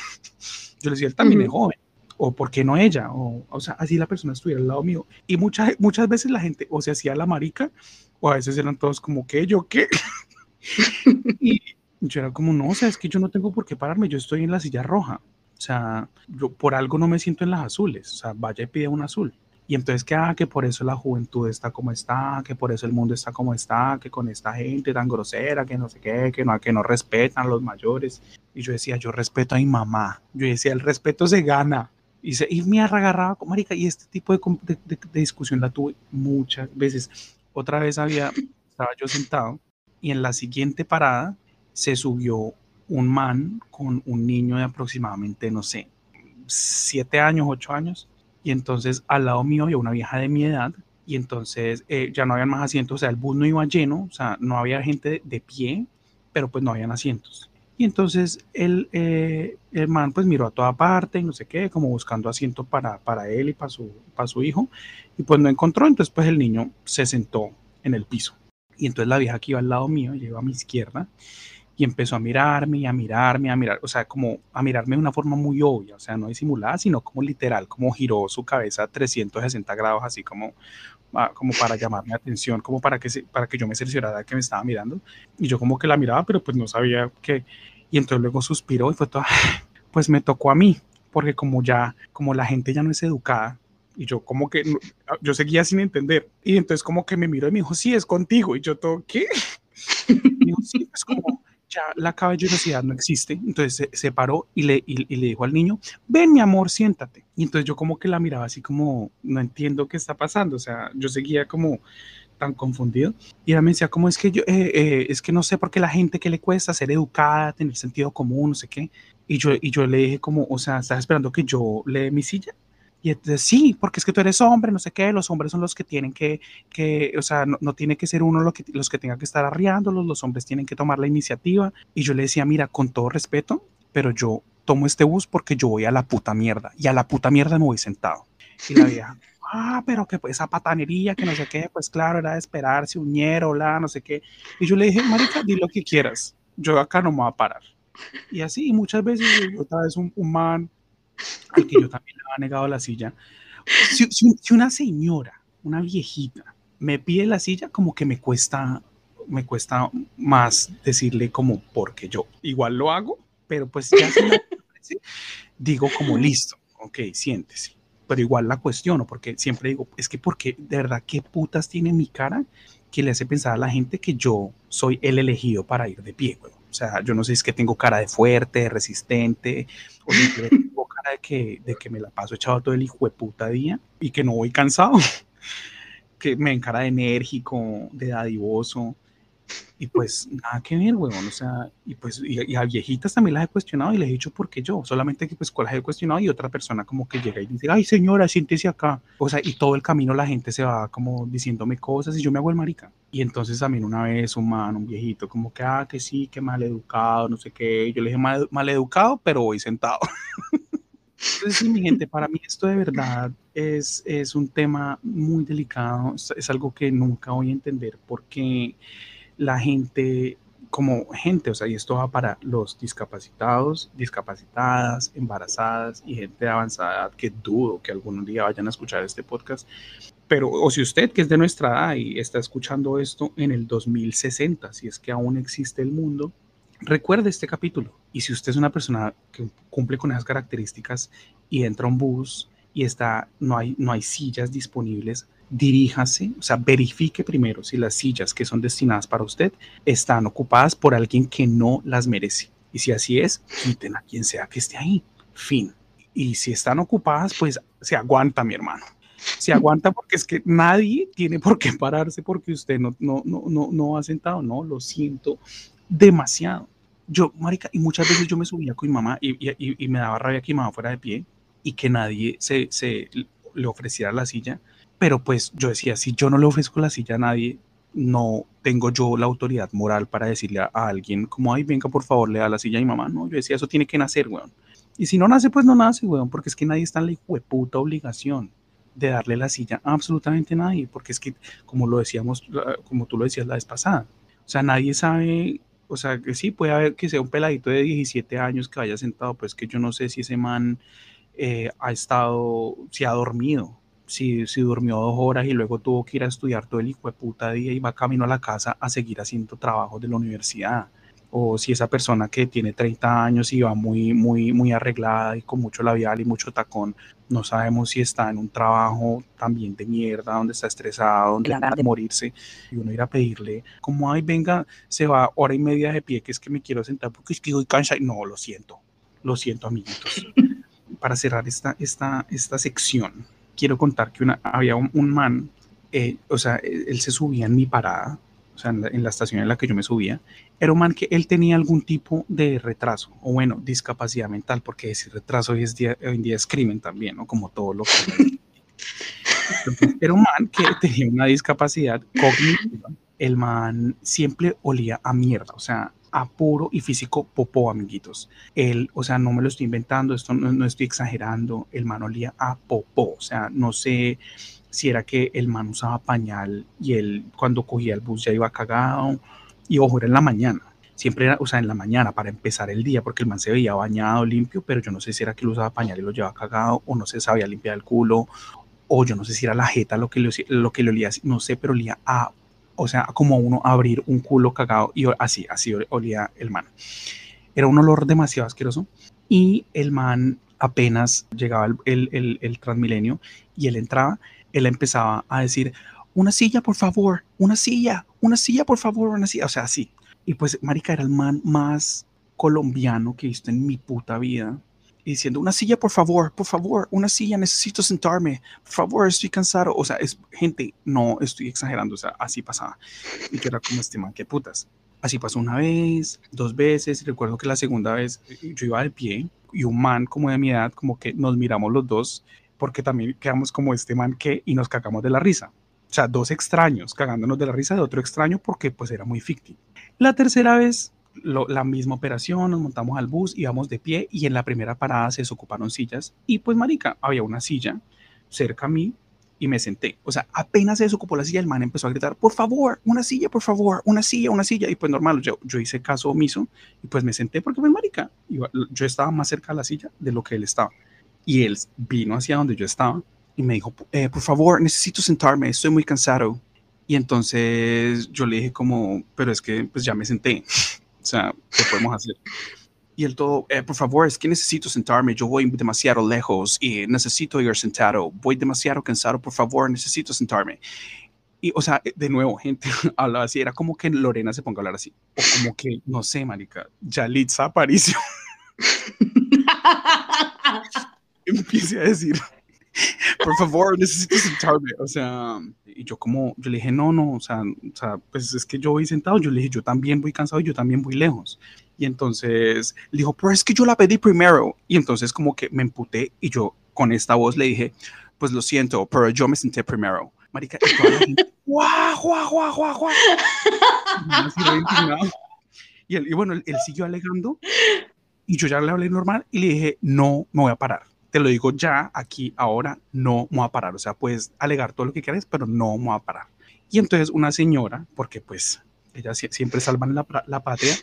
Yo le decía, él también es Ujú. joven. O ¿por qué no ella? O, o sea, así la persona estuviera al lado mío. Y muchas, muchas veces la gente o se hacía la marica o a veces eran todos como, ¿qué? ¿Yo qué? y yo era como, no, o sea, es que yo no tengo por qué pararme, yo estoy en la silla roja. O sea, yo por algo no me siento en las azules. O sea, vaya y pide un azul. Y entonces que, ah, que por eso la juventud está como está, que por eso el mundo está como está, que con esta gente tan grosera, que no sé qué, que no, que no respetan a los mayores. Y yo decía, yo respeto a mi mamá. Yo decía, el respeto se gana. Y, se, y me agarraba con marica. Y este tipo de, de, de- de discusión la tuve muchas veces. Otra vez había, estaba yo sentado y en la siguiente parada se subió un man con un niño de aproximadamente, no sé, siete años, ocho años. Y entonces al lado mío había una vieja de mi edad. Y entonces eh, ya no habían más asientos, o sea, el bus no iba lleno, o sea, no había gente de, pie, pero pues no habían asientos. Y entonces el, eh, el man pues miró a toda parte no sé qué, como buscando asiento para, para él y para su, para su hijo. Y pues no encontró, entonces pues el niño se sentó en el piso. Y entonces la vieja que iba al lado mío, ella iba a mi izquierda, y empezó a mirarme y a mirarme, a mirar, o sea, como a mirarme de una forma muy obvia, o sea, no disimulada, sino como literal, como giró su cabeza 360 grados, así como, ah, como para llamarme atención, como para que, se, para que yo me cerciorara que me estaba mirando. Y yo como que la miraba, pero pues no sabía qué. Y entonces luego suspiró y fue todo, pues me tocó a mí, porque como ya, como la gente ya no es educada, y yo como que, no- yo seguía sin entender. Y entonces como que me miró y me dijo, sí, es contigo. Y yo todo, ¿qué? Y dijo, sí, pues como ya la caballerosidad no existe. Entonces se, se paró y le, y, y le dijo al niño, ven mi amor, siéntate. Y entonces yo como que la miraba así como, no entiendo qué está pasando. O sea, yo seguía como tan confundido. Y ella me decía, como es que yo, eh, eh, es que no sé por qué la gente que le cuesta ser educada, tener sentido común, no sé qué. Y yo, y yo le dije como, o sea, ¿estás esperando que yo le dé mi silla? Y entonces, sí, porque es que tú eres hombre, no sé qué, los hombres son los que tienen que, que o sea, no, no tiene que ser uno lo que, los que tenga que estar arriándolos, los hombres tienen que tomar la iniciativa. Y yo le decía, mira, con todo respeto, pero yo tomo este bus porque yo voy a la puta mierda, y a la puta mierda me voy sentado. Y la vieja, ah, pero que pues esa patanería, que no sé qué, pues claro, era de esperarse, uñero, la, no sé qué. Y yo le dije, marica, di lo que quieras, yo acá no me voy a parar. Y así, y muchas veces, otra vez un, un man al que yo también le había negado la silla. Si, si- si una señora, una viejita, me pide la silla, como que me cuesta, me cuesta más decirle como porque yo igual lo hago, pero pues ya digo como listo, ok, siéntese. Pero igual la cuestiono, porque siempre digo, es que porque de verdad, ¿qué putas tiene mi cara que le hace pensar a la gente que yo soy el elegido para ir de pie, güey? O sea, yo no sé si es que tengo cara de fuerte, de resistente, o si tengo cara de que, de que me la paso echado todo el hijo de puta día y que no voy cansado, que me ven cara de enérgico, de dadivoso, y pues nada que ver, weón, o sea, y pues y, y a viejitas también las he cuestionado y les he dicho por qué yo, solamente que pues las he cuestionado y otra persona como que llega y dice, ay señora, siéntese acá, o sea, y todo el camino la gente se va como diciéndome cosas y yo me hago el marica. Y entonces también una vez un man, un viejito, como que, ah, que sí, que mal educado, no sé qué, yo le dije mal, mal educado, pero voy sentado. Entonces, mi gente, para mí esto de verdad es, es un tema muy delicado, es, es algo que nunca voy a entender porque la gente, como gente, o sea, y esto va para los discapacitados, discapacitadas, embarazadas y gente de avanzada edad que dudo que algún día vayan a escuchar este podcast. Pero, o si usted que es de nuestra edad y está escuchando esto en el 2060, si es que aún existe el mundo, recuerde este capítulo. Y si usted es una persona que cumple con esas características y entra a un bus y está, no, hay, no hay sillas disponibles, diríjase, o sea, verifique primero si las sillas que son destinadas para usted están ocupadas por alguien que no las merece. Y si así es, quiten a quien sea que esté ahí. Fin. Y si están ocupadas, pues se aguanta, mi hermano. Se aguanta porque es que nadie tiene por qué pararse porque usted no, no, no, no, no ha sentado. No, lo siento demasiado. Yo, marica, y muchas veces yo me subía con mi mamá y, y, me daba rabia que mi mamá fuera de pie y que nadie se, se le ofreciera la silla. Pero pues yo decía, si yo no le ofrezco la silla a nadie, no tengo yo la autoridad moral para decirle a, alguien como, ay, venga, por favor, le da la silla a mi mamá. No, yo decía, eso tiene que nacer, weón. Y si no nace, pues no nace, weón, porque es que nadie está en la puta obligación de darle la silla a absolutamente nadie, porque es que, como lo decíamos, como tú lo decías la vez pasada, o sea, nadie sabe, o sea, que sí, puede haber que sea un peladito de 17 años que vaya sentado, pues que yo no sé si ese man eh, ha estado, si ha dormido, si, si durmió dos horas y luego tuvo que ir a estudiar todo el hijo de puta día y va camino a la casa a seguir haciendo trabajo de la universidad. O si esa persona que tiene 30 años y va muy, muy, muy arreglada y con mucho labial y mucho tacón, no sabemos si está en un trabajo también de mierda, donde está estresado, donde va a morirse, y uno ir a pedirle, como, ay, venga, se va hora y media de pie, que es que me quiero sentar porque es que voy cansado. No, lo siento, lo siento, amiguitos. Para cerrar esta, esta, esta sección, quiero contar que una, había un, man, eh, o sea, él se subía en mi parada, o sea, en la, estación en la que yo me subía, era un man que él tenía algún tipo de retraso, o bueno, discapacidad mental, porque decir retraso hoy, día, hoy en día es crimen también, ¿no? Como todo lo que... era un man que tenía una discapacidad cognitiva. El man siempre olía a mierda, o sea, a puro y físico popó, amiguitos. Él, o sea, no me lo estoy inventando, esto no, estoy exagerando, el man olía a popó, o sea, no sé si era que el man usaba pañal y él cuando cogía el bus ya iba cagado, y ojo, era en la mañana, siempre era, o sea, en la mañana para empezar el día, porque el man se veía bañado, limpio, pero yo no sé si era que él usaba pañal y lo llevaba cagado, o no se sabía limpiar el culo, o yo no sé si era la jeta lo que le, lo que le olía, no sé, pero olía a o sea, como uno abrir un culo cagado y así, así olía el man. Era un olor demasiado asqueroso y el man apenas llegaba el, el, el, Transmilenio y él entraba, él empezaba a decir, una silla, por favor, una silla, una silla, por favor, una silla, o sea, así. Y pues, marica, era el man más colombiano que he visto en mi puta vida diciendo, una silla, por favor, por favor, una silla, necesito sentarme, por favor, estoy cansado. O sea, es gente, no estoy exagerando, o sea, así pasaba. Y yo era como este man, qué putas. Así pasó una vez, dos veces, y recuerdo que la segunda vez eh, yo iba de pie y un man como de mi edad, como que nos miramos los dos, porque también quedamos como este man que, y nos cagamos de la risa. O sea, dos extraños cagándonos de la risa de otro extraño porque pues era muy ficticio. La tercera vez la misma operación, nos montamos al bus, íbamos de pie y en la primera parada se desocuparon sillas y pues marica, había una silla cerca a mí y me senté. O sea, apenas se desocupó la silla, el man empezó a gritar, por favor, una silla, por favor, una silla, una silla. Y pues normal, yo, yo hice caso omiso y pues me senté porque pues marica, yo estaba más cerca de la silla de lo que él estaba. Y él vino hacia donde yo estaba y me dijo, eh, por favor, necesito sentarme, estoy muy cansado. Y entonces yo le dije como, pero es que pues ya me senté. O sea, ¿qué podemos hacer? Y el todo, eh, por favor, es que necesito sentarme, yo voy demasiado lejos y necesito ir sentado, voy demasiado cansado, por favor, necesito sentarme. Y, o sea, de nuevo, gente hablaba así, era como que Lorena se ponga a hablar así, o como que, no sé, marica, Yalitza Aparicio. Empiece a decir, por favor, necesito sentarme. O sea, y yo como, yo le dije, no, no, o sea, o sea, pues es que yo voy sentado. Yo le dije, yo también voy cansado, yo también voy lejos. Y entonces le dijo, pero es que yo la pedí primero. Y entonces como que me emputé y yo con esta voz le dije, pues lo siento, pero yo me senté primero. Marica, y guau, guau, guau, guau, guau. Y, él, y bueno, él, él siguió alegando y yo ya le hablé normal y le dije, no, me voy a parar te lo digo ya, aquí, ahora, no me voy a parar. O sea, puedes alegar todo lo que quieras, pero no me voy a parar. Y entonces una señora, porque pues ellas siempre salvan la, la patria,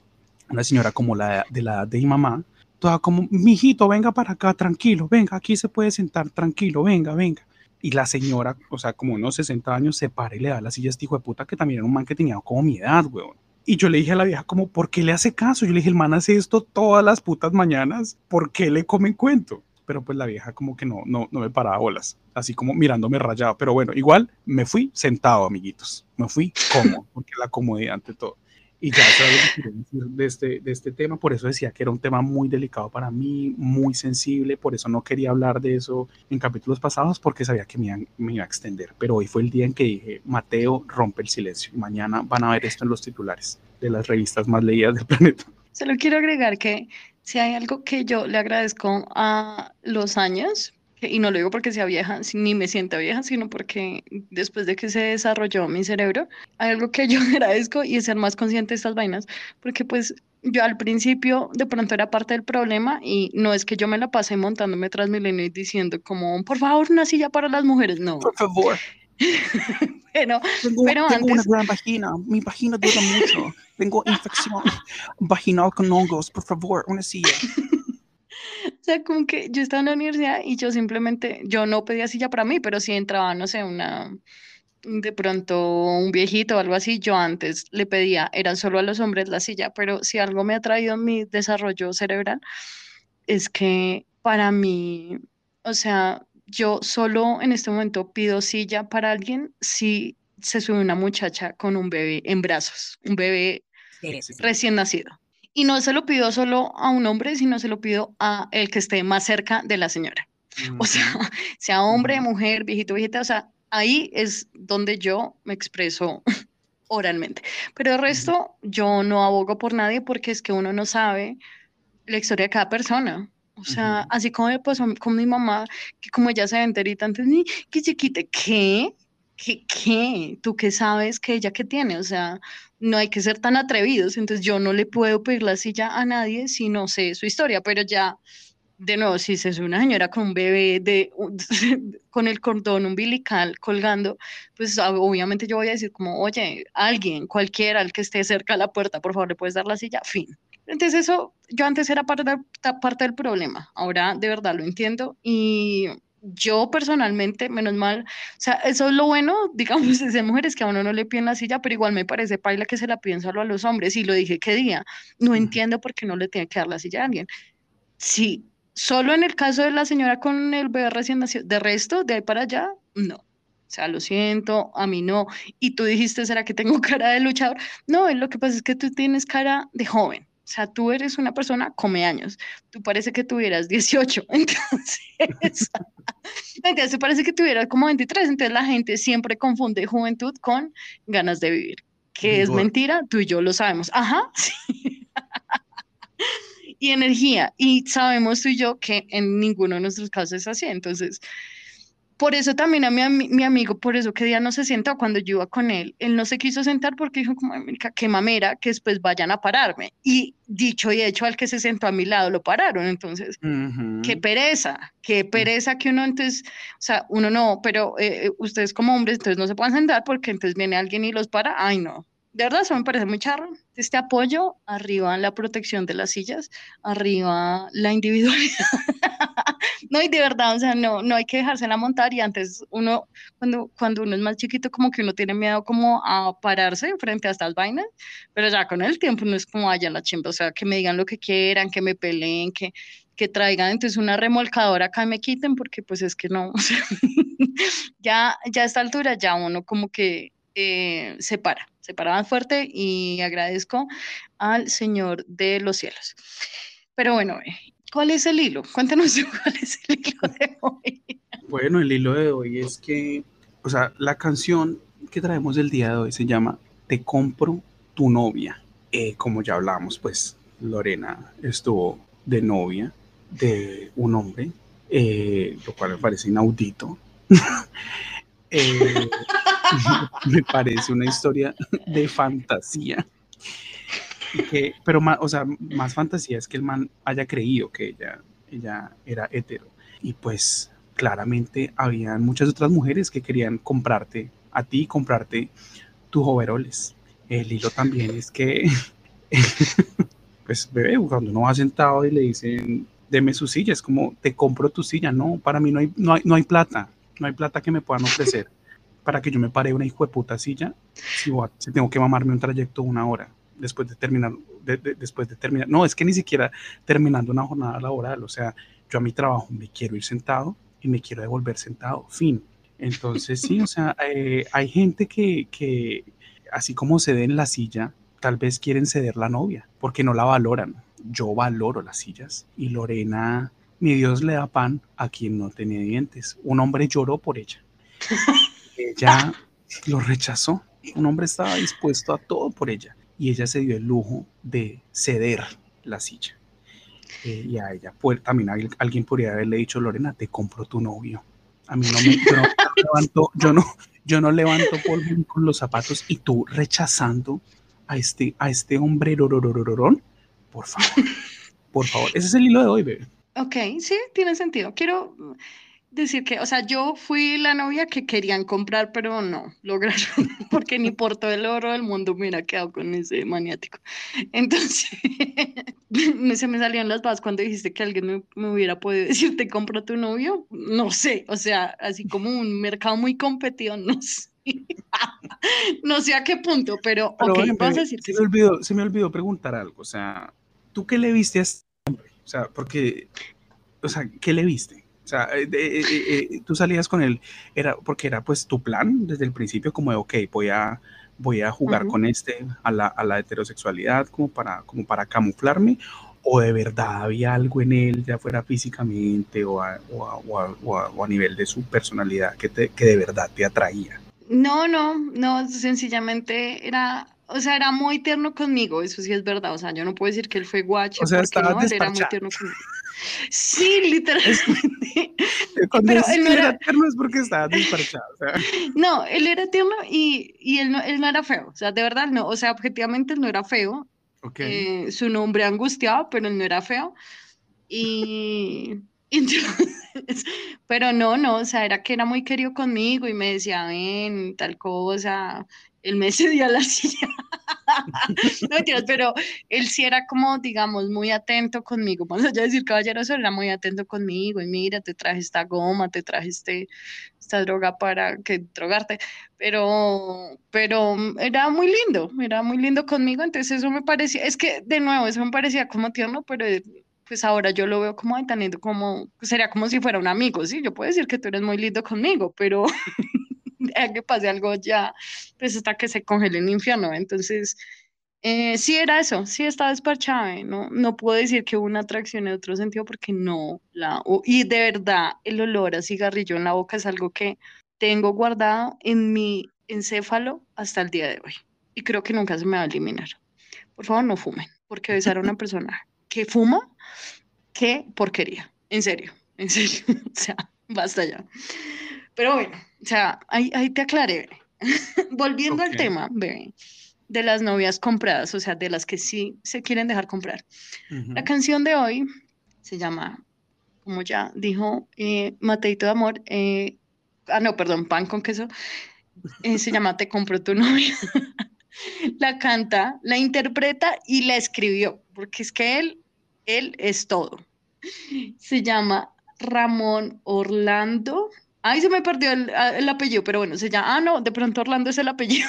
una señora como la de la edad de mi mamá, toda como, mijito, venga para acá, tranquilo, venga, aquí se puede sentar, tranquilo, venga, venga. Y la señora, o sea, como unos 60 años, se para y le da la silla a este hijo de puta, que también era un man que tenía como mi edad, weón. Y yo le dije a la vieja como, ¿por qué le hace caso? Yo le dije, el man hace esto todas las putas mañanas, ¿por qué le comen cuento? Pero pues la vieja como que no, no, no me paraba bolas, así como mirándome rayado. Pero bueno, igual me fui sentado, amiguitos. Me fui cómodo, porque la comodidad ante todo. Y ya sabes lo que quiero decir de este, de este tema, por eso decía que era un tema muy delicado para mí, muy sensible, por eso no quería hablar de eso en capítulos pasados, porque sabía que me, iban- me iba a extender. Pero hoy fue el día en que dije, Mateo rompe el silencio. Y mañana van a ver esto en los titulares de las revistas más leídas del planeta. Solo quiero agregar que si hay algo que yo le agradezco a los años, y no lo digo porque sea vieja, ni me sienta vieja, sino porque después de que se desarrolló mi cerebro, hay algo que yo agradezco y es ser más consciente de estas vainas, porque pues yo al principio de pronto era parte del problema y no es que yo me la pasé montándome tras Milenio y diciendo como, por favor, una silla para las mujeres, no, Por favor, pero tengo, Pero tengo una antes- gran vagina, mi vagina duele mucho, tengo infección vaginal con hongos, por favor, una silla. O sea, como que yo estaba en la universidad y yo simplemente, yo no pedía silla para mí, pero si entraba, no sé, una, de pronto un viejito o algo así, yo antes le pedía, eran solo a los hombres la silla, pero si algo me ha traído en mi desarrollo cerebral, es que para mí, o sea, yo solo en este momento pido silla para alguien si se sube una muchacha con un bebé en brazos, un bebé recién nacido. Y no se lo pido solo a un hombre, sino se lo pido a el que esté más cerca de la señora. O sea, sea hombre, mujer, viejito, viejita, o sea, ahí es donde yo me expreso oralmente. Pero el resto, yo no abogo por nadie porque es que uno no sabe la historia de cada persona. O sea, Ujú. así como me pasó con mi mamá, que como ella se enterita antes, ni que chiquita, ¿qué? ¿Qué? ¿Qué? ¿Tú qué sabes que ella qué tiene? O sea, no hay que ser tan atrevidos. Entonces yo no le puedo pedir la silla a nadie si no sé su historia, pero ya, de nuevo, si se es una señora con un bebé de, con el cordón umbilical colgando, pues ah, obviamente yo voy a decir como, oye, alguien, cualquiera, el que esté cerca de la puerta, por favor, le puedes dar la silla, fin. Entonces eso, yo antes era parte, parte del problema, ahora de verdad lo entiendo y yo personalmente, menos mal, o sea, eso es lo bueno, digamos, de ser mujeres que a uno no le piden la silla, pero igual me parece paila que se la piden solo a los hombres y lo dije qué día, no entiendo por qué no le tiene que dar la silla a alguien. Sí, solo en el caso de la señora con el bebé recién nacido, de resto, de ahí para allá, no. O sea, lo siento, a mí no. Y tú dijiste, ¿será que tengo cara de luchador? No, lo que pasa es que tú tienes cara de joven. O sea, tú eres una persona come años. Tú parece que tuvieras 18. Entonces, entonces parece que tuvieras como 23. Entonces la gente siempre confunde juventud con ganas de vivir. Que es mentira, tú y yo lo sabemos. Ajá, sí. y energía. Y sabemos tú y yo que en ninguno de nuestros casos es así. Entonces, por eso también a mi, mi amigo, por eso que día no se sentó cuando yo iba con él. Él no se quiso sentar porque dijo como, "Ay, marica, qué mamera, que después vayan a pararme. Y dicho y hecho, al que se sentó a mi lado lo pararon. Entonces, qué pereza, qué pereza que uno entonces, o sea, uno no, pero eh, eh, ustedes como hombres entonces no se pueden sentar porque entonces viene alguien y los para. Ay, no. De verdad, eso me parece muy charro. Este apoyo, arriba la protección de las sillas, arriba la individualidad. No, y de verdad, o sea, no, no hay que dejársela montar y antes uno, cuando, cuando uno es más chiquito, como que uno tiene miedo como a pararse frente a estas vainas, pero ya con el tiempo no es como allá la chimba, o sea, que me digan lo que quieran, que me peleen, que, que traigan entonces una remolcadora acá y me quiten, porque pues es que no, o sea, ya, ya a esta altura ya uno como que eh, se para, se para fuerte y agradezco al Señor de los cielos. Pero bueno, eh, ¿cuál es el hilo? Cuéntanos cuál es el hilo de hoy. Bueno, el hilo de hoy es que, o sea, la canción que traemos el día de hoy se llama Te compro tu novia. Eh, como ya hablamos, pues Lorena estuvo de novia de un hombre, eh, lo cual me parece inaudito. Eh, me parece una historia de fantasía. Que, pero más, o sea, más fantasía es que el man haya creído que ella, ella era hetero. Y pues claramente había muchas otras mujeres que querían comprarte a ti, comprarte tus overoles. El hilo también es que, pues bebé, cuando uno va sentado y le dicen, deme su silla, es como, te compro tu silla. No, para mí no hay, no hay, no hay plata, no hay plata que me puedan ofrecer para que yo me pare una hijo de puta silla si, tengo que mamarme un trayecto de una hora después de terminar, de- de- después de terminar, no, es que ni siquiera terminando una jornada laboral, o sea, yo a mi trabajo me quiero ir sentado y me quiero devolver sentado, fin. Entonces, sí, o sea, eh, hay gente que, que, así como cede en la silla, tal vez quieren ceder la novia, porque no la valoran. Yo valoro las sillas y Lorena, mi Dios le da pan a quien no tiene dientes. Un hombre lloró por ella. ella lo rechazó. Un hombre estaba dispuesto a todo por ella y ella se dio el lujo de ceder la silla. Eh, y a ella pues, también alguien podría haberle dicho, Lorena, te compro tu novio. A mí no me yo no, levanto, yo no, yo no levanto polvo con los zapatos y tú rechazando a este, a este hombre. Por favor, por favor. Ese es el hilo de hoy, bebé. Ok, sí, tiene sentido. Quiero decir que, o sea, yo fui la novia que querían comprar, pero no lograron, porque ni por todo el oro del mundo me hubiera quedado con ese maniático. Entonces, se me salían las bases cuando dijiste que alguien me, hubiera podido decir, te compro tu novio. No sé, o sea, así como un mercado muy competido, no sé. no sé a qué punto, pero, ok, vas a decir se, me olvidó, se me olvidó preguntar algo, o sea, ¿tú qué le viste a este? O sea, porque, o sea, ¿qué le viste? O sea, eh, eh, eh, tú salías con él, era porque era pues tu plan desde el principio como de, ok, voy a, voy a jugar con este a la, a la, heterosexualidad como para, como para camuflarme, o de verdad había algo en él, ya fuera físicamente o a, o a, o a nivel de su personalidad que, te, que de verdad te atraía. No, no, no, sencillamente era, o sea, era muy tierno conmigo, eso sí es verdad, o sea, yo no puedo decir que él fue guacho, o sea, porque no, él era muy tierno conmigo. Sí, literalmente. Cuando Pero él no era... tierno es porque estaba desparchado. O sea. No, él era tierno y, y él, no, él no era feo. O sea, de verdad no. O sea, objetivamente él no era feo. Okay. Eh, su nombre angustiado, pero él no era feo. Y, entonces, pero no, no, o sea, era que era muy querido conmigo y me decía, ven, tal cosa. Él me cedía la silla. no mentiras, pero él sí era como, digamos, muy atento conmigo. Vamos a decir caballeroso, era muy atento conmigo. Y mira, te traje esta goma, te traje este, esta droga para que drogarte. Pero, pero era muy lindo, era muy lindo conmigo. Entonces eso me parecía, es que de nuevo, eso me parecía como tierno, pero pues ahora yo lo veo como teniendo como, sería como si fuera un amigo, sí, yo puedo decir que tú eres muy lindo conmigo, pero que pase algo ya, pues hasta que se congele el infierno. Entonces, eh, sí era eso, sí estaba desparchada, no, no puedo decir que hubo una atracción en otro sentido porque no la... Y de verdad, el olor a cigarrillo en la boca es algo que tengo guardado en mi encéfalo hasta el día de hoy. Y creo que nunca se me va a eliminar. Por favor, no fumen, porque besar a una persona que fuma, qué porquería. En serio, en serio. o sea, basta ya. Pero bueno, o sea, ahí, ahí te aclaré. Volviendo al tema, de las novias compradas, o sea, de las que sí se quieren dejar comprar. La canción de hoy se llama, como ya dijo eh, Mateito de Amor, eh, ah, no, perdón, pan con queso, eh, se llama Te compro tu novia. la canta, la interpreta y la escribió, porque es que él, él es todo. Se llama Ramón Orlando Ay, se me perdió ah, el, apellido, pero bueno, se llama, ah, no, de pronto Orlando es el apellido.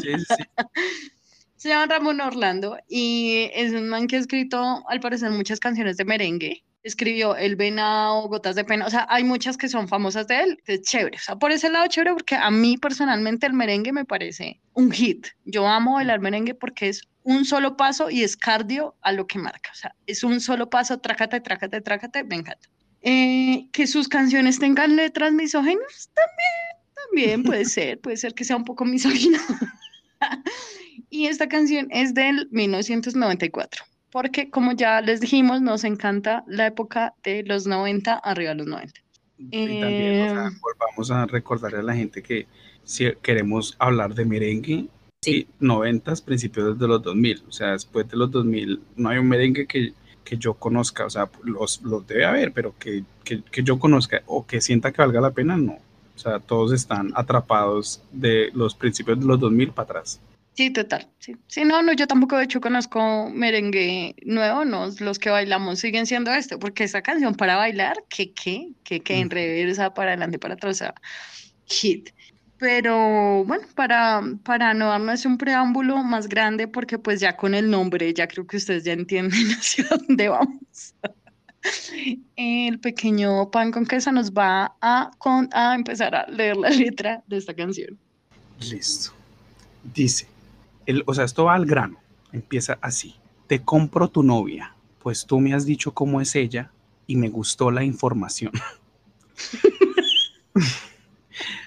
Sí, sí. se llama Ramón Orlando y es un man que ha escrito, al parecer, muchas canciones de merengue. Escribió El Venado, Gotas de Pena, o sea, hay muchas que son famosas de él, es chévere, o sea, por ese lado chévere, porque a mí personalmente el merengue me parece un hit. Yo amo bailar merengue porque es un solo paso y es cardio a lo que marca, o sea, es un solo paso, trácate, trácate, trácate, me encanta. Eh, que sus canciones tengan letras misóginas, también, también puede ser, puede ser que sea un poco misógino. y esta canción es del 1994, porque como ya les dijimos, nos encanta la época de los 90 arriba de los 90. Y también, volvamos a recordarle a la gente que si queremos hablar de merengue, sí. 90, principios de los 2000, o sea, después de los 2000 no hay un merengue que que yo conozca, o sea, los, los debe haber, pero que, que, que, yo conozca o que sienta que valga la pena, no. O sea, todos están atrapados de los principios de los 2000 para atrás. Sí, total. Sí. sí, no, no, yo tampoco de hecho conozco merengue nuevo, no, los que bailamos siguen siendo esto, porque esa canción para bailar, que, que, que, que en reversa, para adelante, para atrás, o sea, hit. Pero bueno, para, para no darnos un preámbulo más grande, porque pues ya con el nombre, ya creo que ustedes ya entienden hacia dónde vamos. El pequeño pan con queso nos va a, con, a empezar a leer la letra de esta canción. Listo. Dice, el, o sea, esto va al grano. Empieza así. Te compro tu novia, pues tú me has dicho cómo es ella y me gustó la información.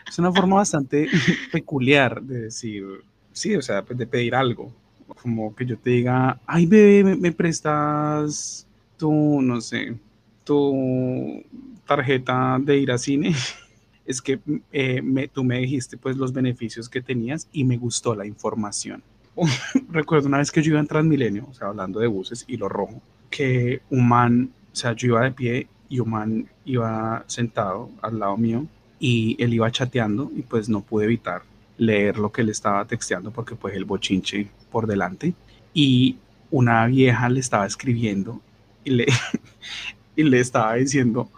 es una forma bastante peculiar de decir, sí, o sea, pues de pedir algo. Como que yo te diga, ay, bebé, me, prestas tu, no sé, tu tarjeta de ir a cine. es que eh, me, tú me dijiste pues los beneficios que tenías y me gustó la información. Recuerdo una vez que yo iba en Transmilenio, o sea, hablando de buses y lo rojo, que un man, o sea, yo iba de pie y un man iba sentado al lado mío y él iba chateando y pues no pude evitar leer lo que le estaba texteando porque pues el bochinche por delante. Y una vieja le estaba escribiendo y le, y le estaba diciendo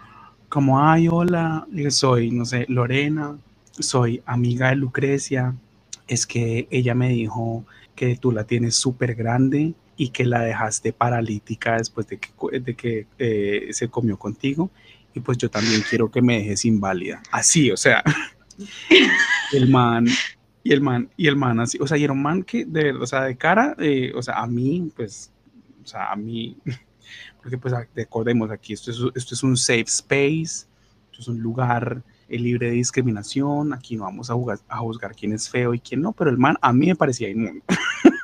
como, ay, hola, soy, no sé, Lorena, soy amiga de Lucrecia, es que ella me dijo que tú la tienes súper grande y que la dejaste paralítica después de que, de que eh, se comió contigo y pues yo también quiero que me dejes inválida. Así, o sea, el man, y el man, y el man así, o sea, y era un man que, de o sea, de cara, eh, o sea, a mí, pues, o sea, a mí, porque pues recordemos aquí, esto es, esto es un safe space, esto es un lugar eh, libre de discriminación, aquí no vamos a, jugar, a juzgar quién es feo y quién no, pero el man a mí me parecía inmundo.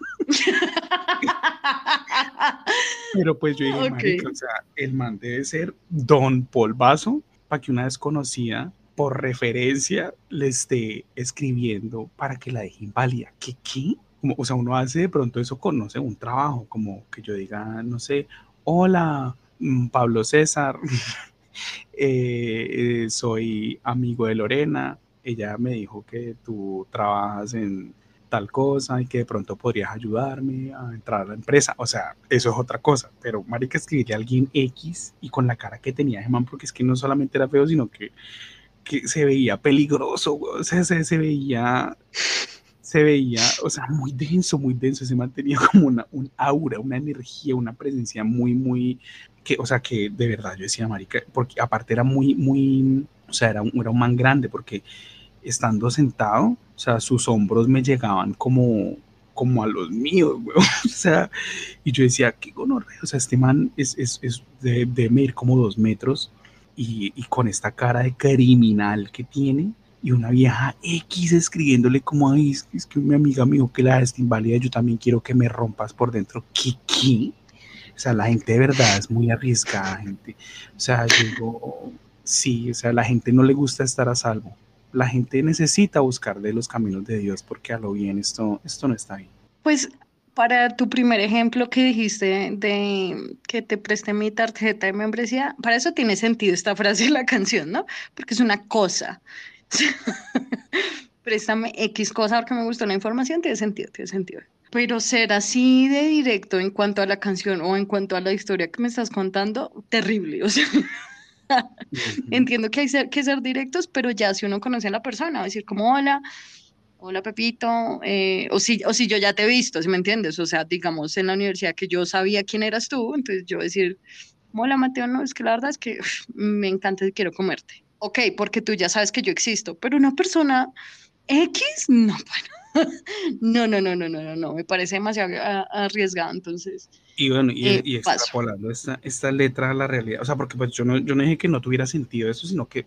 Pero pues yo dije, o sea, el man debe ser Don Polvazo para que una desconocida por referencia le esté escribiendo para que la deje inválida. ¿Qué qué? Como, o sea, uno hace de pronto eso con, no sé, un trabajo, como que yo diga, no sé, hola, mm, Pablo César, eh, eh, soy amigo de Lorena, ella me dijo que tú trabajas en tal cosa y que de pronto podrías ayudarme a entrar a la empresa. O sea, eso es otra cosa. Pero marica escribirle a alguien X y con la cara que tenía man, porque es que no solamente era feo, sino que, que se veía peligroso, o sea, se, veía, se veía, o sea, muy denso, muy denso. Se mantenía como una, un aura, una energía, una presencia muy, muy, que, o sea, que de verdad yo decía, marica, porque aparte era muy, muy, o sea, era un, era un man grande, porque estando sentado, o sea, sus hombros me llegaban como, como a los míos, güey. O sea, y yo decía, qué gonorrea. O sea, este man es, es, es de, medir como dos metros y, y, con esta cara de criminal que tiene y una vieja X escribiéndole como, ay, es que, mi amiga me dijo que la está inválida, yo también quiero que me rompas por dentro. ¿Qué, qué? O sea, la gente de verdad es muy arriesgada, gente. O sea, yo digo, sí, o sea, la gente no le gusta estar a salvo la gente necesita buscar de los caminos de Dios porque a lo bien esto, esto no está bien. Pues para tu primer ejemplo que dijiste de que te presté mi tarjeta de membresía, para eso tiene sentido esta frase de la canción, ¿no? Porque es una cosa. Préstame X cosa porque me gustó la información, tiene sentido, tiene sentido. Pero ser así de directo en cuanto a la canción o en cuanto a la historia que me estás contando, terrible. O sea, Entiendo que hay que ser directos, pero ya si uno conoce a la persona, decir como hola, hola Pepito, eh, o, si, o si yo ya te he visto, si me entiendes, o sea, digamos en la universidad que yo sabía quién eras tú, entonces yo decir, hola Mateo, no, es que la verdad es que me encanta y quiero comerte. Ok, porque tú ya sabes que yo existo, pero una persona X, no, bueno. No, no, no, no, no, no, no, me parece demasiado arriesgado, entonces y bueno, y, eh, extrapolando esta, esta, letra a la realidad, o sea, porque pues yo no, yo no dije que no tuviera sentido eso, sino que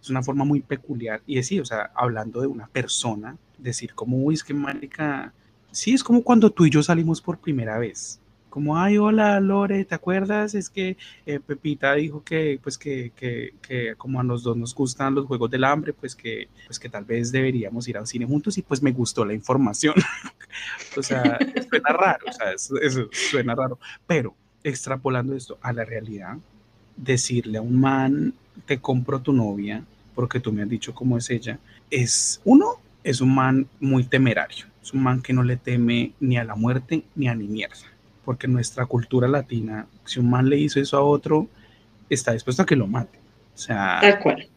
es una forma muy peculiar. Y decir, o sea, hablando de una persona, decir como, uy, es que marica, sí, es como cuando tú y yo salimos por primera vez como, ay, hola Lore, ¿te acuerdas? Es que eh, Pepita dijo que, pues, que, que, que, como a los dos nos gustan los Juegos del Hambre, pues que, pues que tal vez deberíamos ir al cine juntos y pues me gustó la información. o sea, suena raro, o sea, eso, eso, suena raro, pero extrapolando esto a la realidad, decirle a un man, te compro tu novia, porque tú me has dicho cómo es ella, es uno, es un man muy temerario, es un man que no le teme ni a la muerte ni a ni mierda porque nuestra cultura latina, si un man le hizo eso a otro, está dispuesto a que lo mate. O sea,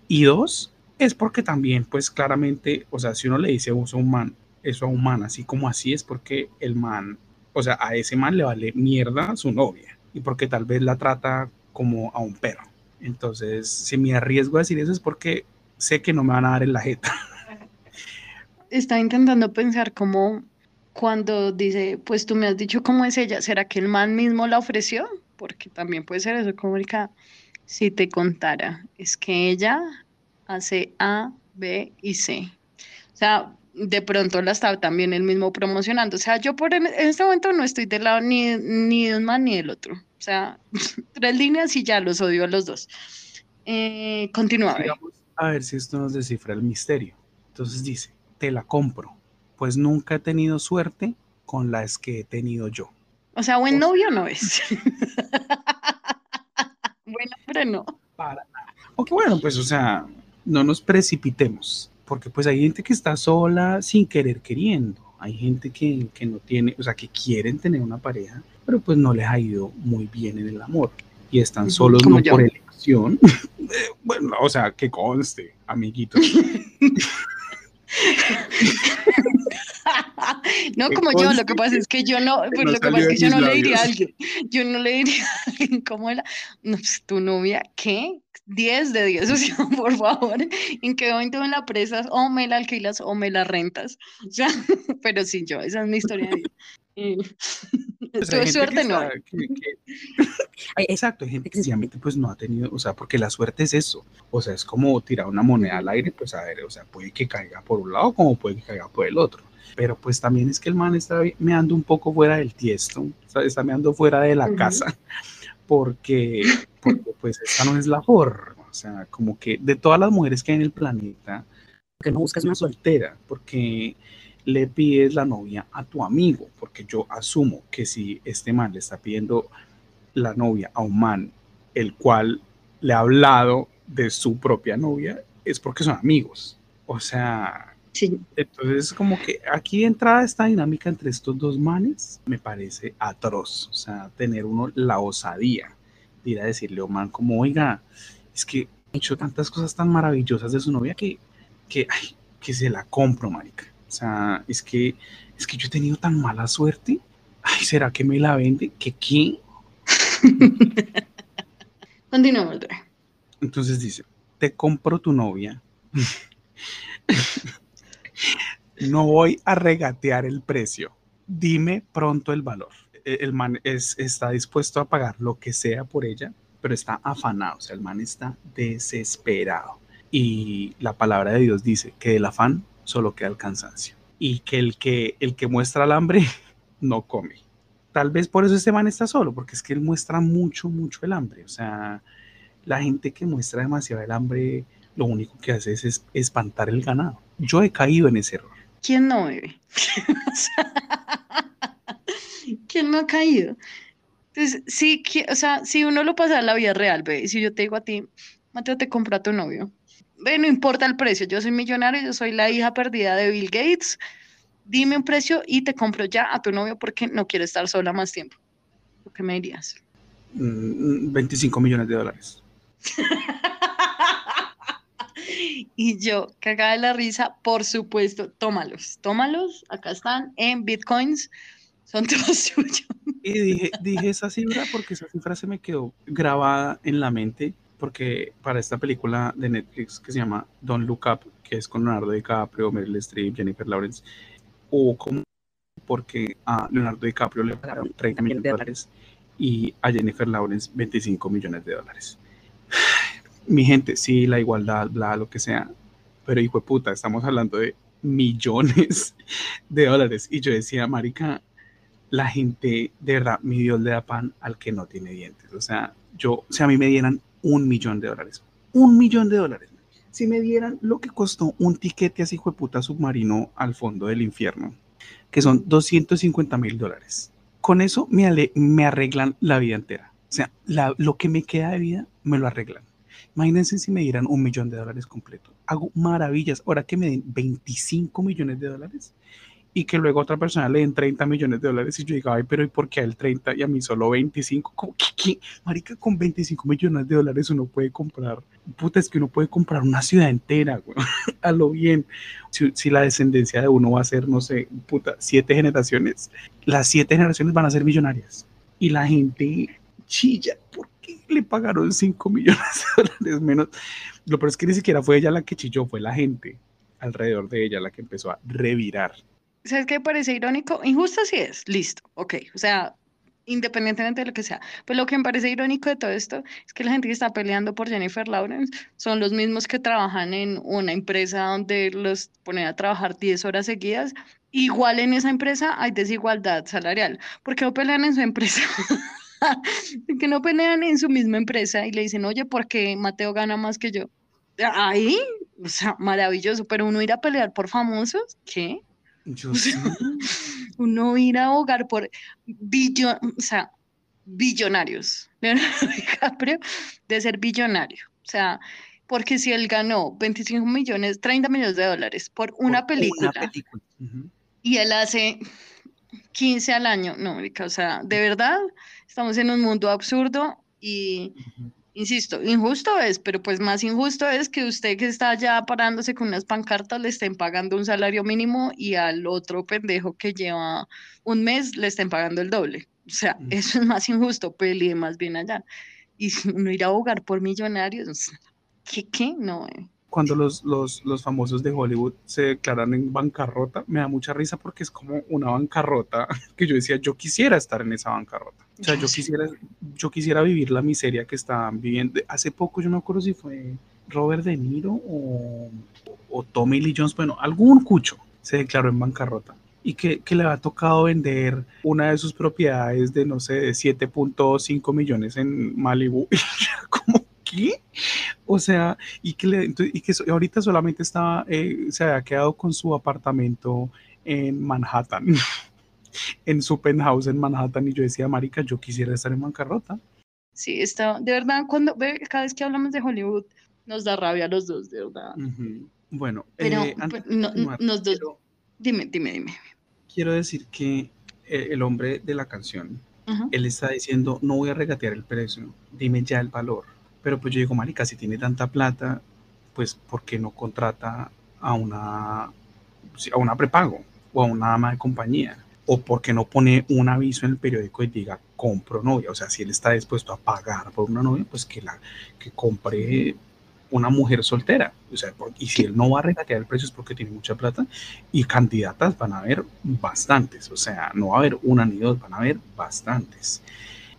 y dos, es porque también, pues claramente, o sea, si uno le dice a un man, eso a un man, así como así, es porque el man, o sea, a ese man le vale mierda su novia y porque tal vez la trata como a un perro. Entonces, si me arriesgo a decir eso es porque sé que no me van a dar en la jeta. Estaba intentando pensar cómo cuando dice, pues tú me has dicho cómo es ella, ¿será que el man mismo la ofreció? Porque también puede ser eso, como si te contara, es que ella hace A, B y C. O sea, de pronto la estaba también él mismo promocionando. O sea, yo por en, este momento no estoy del lado ni, ni de un man ni del otro. O sea, tres líneas y ya los odio a los dos. Eh, continúa. a ver si esto nos descifra el misterio. Entonces dice, te la compro, pues nunca he tenido suerte con las que he tenido yo. O sea, buen novio no es. buen hombre no. Para nada. Ok, bueno, pues o sea, no nos precipitemos porque pues hay gente que está sola sin querer queriendo, hay gente que, que, no tiene, o sea, que quieren tener una pareja, pero pues no les ha ido muy bien en el amor y están solos no por elección. bueno, o sea, que conste, amiguitos. no como yo, lo que pasa es que yo no, pues, lo que pasa es que yo no le diría a alguien, yo no le diría a alguien como era, no, pues, tu novia, ¿qué? 10 de 10, o sea, por favor, en qué momento me la presas o me la alquilas o me la rentas, o sea, pero sí, yo, esa es mi historia de vida. Tuve suerte, no. exacto, hay gente que sencillamente pues no ha tenido, o sea, porque la suerte es eso, o sea, es como tirar una moneda al aire, pues a ver, o sea, puede que caiga por un lado como puede que caiga por el otro, pero pues también es que el man está meando un poco fuera del tiesto, está meando fuera de la casa, porque, porque pues esta no es la forma, o sea, como que de todas las mujeres que hay en el planeta, que no buscas una soltera, porque le pides la novia a tu amigo, porque yo asumo que si este man le está pidiendo la novia a un man, el cual le ha hablado de su propia novia, es porque son amigos. O sea, sí. entonces como que aquí entra esta dinámica entre estos dos manes, me parece atroz. O sea, tener uno la osadía de ir a decirle a un man como, oiga, es que he hecho tantas cosas tan maravillosas de su novia que, que, que se la compro, marica. O sea, es que, es que yo he tenido tan mala suerte. Ay, ¿será que me la vende? ¿Que quién? Continuamos. Entonces dice, te compro tu novia. no voy a regatear el precio. Dime pronto el valor. E, el man es, está dispuesto a pagar lo que sea por ella, pero está afanado. O sea, el man está desesperado. Y la palabra de Dios dice que el afán solo queda el cansancio. Y que el que, el que muestra el hambre no come. Tal vez por eso este man está solo, porque es que él muestra mucho, mucho el hambre. O sea, la gente que muestra demasiado el hambre, lo único que hace es, espantar el ganado. Yo he caído en ese error. ¿Quién no bebe? ¿Quién no ha caído? Entonces, sí, o sea, si uno lo pasa en la vida real, ve, si yo te digo a ti, Mateo, te compra tu novio, no importa el precio, yo soy millonario, yo soy la hija perdida de Bill Gates, dime un precio y te compro ya a tu novio porque no quiero estar sola más tiempo. ¿Qué me dirías? 25 mm, millones de dólares. y yo, cagada de la risa, por supuesto, tómalos, tómalos, acá están en bitcoins, son todos tuyos. Y dije, dije esa cifra porque esa cifra se me quedó grabada en la mente porque para esta película de Netflix que se llama Don't Look Up, que es con Leonardo DiCaprio, Meryl Streep, Jennifer Lawrence, o como porque a Leonardo DiCaprio le pagaron 30 millones de dólares y a Jennifer Lawrence 25 millones de dólares. Mi gente, sí, la igualdad, bla, lo que sea, pero hijo de puta, estamos hablando de millones de dólares. Y yo decía, marica, la gente de verdad, mi Dios le da pan al que no tiene dientes. O sea, yo, si a mí me dieran un millón de dólares. Un millón de dólares. Si me dieran lo que costó un tiquete así, hijo de puta submarino al fondo del infierno, que son 250 mil dólares. Con eso me, me arreglan la vida entera. O sea, lo que me queda de vida me lo arreglan. Imagínense si me dieran un millón de dólares completo. Hago maravillas. Ahora que me den 25 millones de dólares, y que luego otra persona le den 30 millones de dólares y yo diga, ay, pero ¿y por qué a él 30 y a mí solo 25? ¿Cómo que, Marica, con 25 millones de dólares uno puede comprar, puta, es que uno puede comprar una ciudad entera, güey, a lo bien. Si, si, la descendencia de uno va a ser, no sé, puta, siete generaciones, las siete generaciones van a ser millonarias. Y la gente chilla, ¿por que le pagaron 5 millones de dólares menos. Lo peor es que ni siquiera fue ella la que chilló, fue la gente alrededor de ella la que empezó a revirar. ¿Sabes qué parece irónico? Injusto sí es, listo, ok. O sea, independientemente de lo que sea. Pues lo que me parece irónico de todo esto es que la gente que está peleando por Jennifer Lawrence son los mismos que trabajan en una empresa donde los ponen a trabajar 10 horas seguidas. Igual en esa empresa hay desigualdad salarial. ¿Por qué no pelean en su empresa? que no pelean en su misma empresa y le dicen, oye, ¿por qué Mateo gana más que yo? Ahí, o sea, maravilloso, pero uno ir a pelear por famosos, ¿qué? Yo sí. uno ir a ahogar por billon, o sea, billonarios. Leonardo DiCaprio de ser billonario. O sea, porque si él ganó 25 millones, 30 millones de dólares por una Por película Una película. Ujú. y él hace 15 al año, no, o sea, de verdad, estamos en un mundo absurdo y. Insisto, injusto es, pero pues más injusto es que usted que está ya parándose con unas pancartas le estén pagando un salario mínimo y al otro pendejo que lleva un mes le estén pagando el doble. O sea, eso es más injusto, pelee más bien allá. Y uno ir a abogar por millonarios, ¿qué qué? No, eh. Cuando los, los, los famosos de Hollywood se declaran en bancarrota, me da mucha risa porque es como una bancarrota que yo decía, yo quisiera estar en esa bancarrota. O sea, Yo quisiera, yo quisiera vivir la miseria que estaban viviendo. Hace poco yo no me acuerdo si fue Robert De Niro o, o Tommy Lee Jones, bueno, algún cucho se declaró en bancarrota y que, que le ha tocado vender una de sus propiedades de, no sé, de 7.5 millones en Malibu. Y como, ¿qué? O sea, y que, le, y que ahorita solamente estaba, eh, se había quedado con su apartamento en Manhattan, en su penthouse en Manhattan. Y yo decía, Marica, yo quisiera estar en bancarrota. Sí, está, de verdad, cuando cada vez que hablamos de Hollywood, nos da rabia a los dos, de verdad. Bueno, Pero, eh, pues, no- nos dos- Dime, dime, dime. quiero decir que eh, el hombre de la canción, él está diciendo, no voy a regatear el precio, dime ya el valor. Pero pues yo digo, marica, si tiene tanta plata, pues ¿por qué no contrata a una, a una prepago o a una ama de compañía? ¿O por qué no pone un aviso en el periódico y diga, compro novia? O sea, si él está dispuesto a pagar por una novia, pues que, la, que compre una mujer soltera. O sea, por- y si él no va a regatear el precio es porque tiene mucha plata y candidatas van a haber bastantes. O sea, no va a haber una ni dos, van a haber bastantes.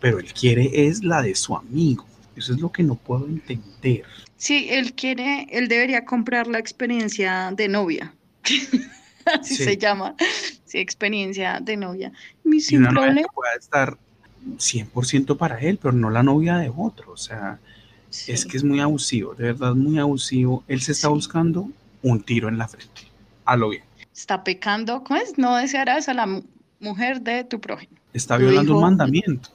Pero él quiere es la de su amigo. Eso es lo que no puedo entender. Sí, él quiere, él debería comprar la experiencia de novia. Así Sí. se llama. Sí, experiencia de novia. Mi Y una novia que pueda estar 100% para él, pero no la novia de otro. O sea, es que es muy abusivo, de verdad muy abusivo. Él se está Sí. buscando un tiro en la frente. A lo bien. Está pecando. ¿Cómo es? No desearás a la mu- mujer de tu prójimo. Está violando un mandamiento.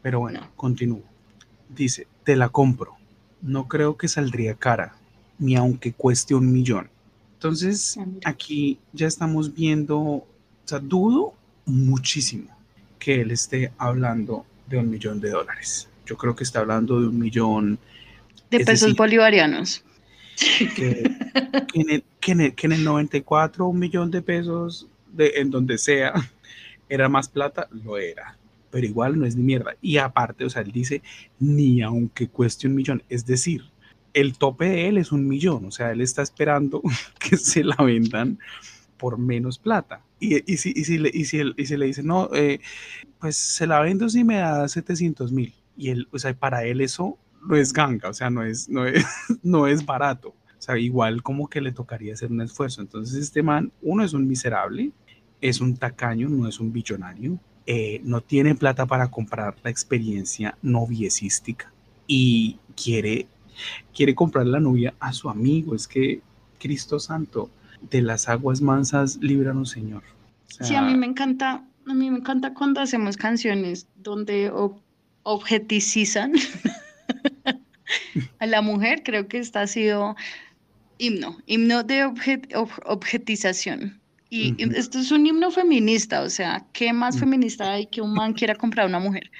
Pero bueno, No. continúo. Dice, te la compro. No creo que saldría cara, ni aunque cueste un millón. Entonces, Ah, aquí ya estamos viendo, o sea, dudo muchísimo que él esté hablando de un millón de dólares. Yo creo que está hablando de un millón De es pesos decir- bolivarianos. que, que en el, que en el- que en el 94 un millón de pesos de, en donde sea era más plata, lo era. Pero igual no es ni mierda. Y aparte, o sea, él dice, ni aunque cueste un millón. Es decir, el tope de él es un millón. O sea, él está esperando que se la vendan por menos plata. Y, y, si, y, si, le, y, si, él- si le dice, no, eh, pues se la vendo si me da 700 mil. Y él, o sea, para él eso no es ganga, o sea, no es, no es, no es barato. O sea, igual como que le tocaría hacer un esfuerzo. Entonces, este man, uno es un miserable, es un tacaño, no es un billonario, eh, no tiene plata para comprar la experiencia noviecística y quiere, quiere comprar la novia a su amigo. Es que, Cristo Santo, de las aguas mansas, líbranos, Señor. O Sí, a mí me encanta, a mí me encanta cuando hacemos canciones donde ob- objeticizan a la mujer, creo que esta ha sido himno, himno de obje- ob- objetización. Y esto es un himno feminista, o sea, ¿qué más feminista hay que un man quiera comprar a una mujer?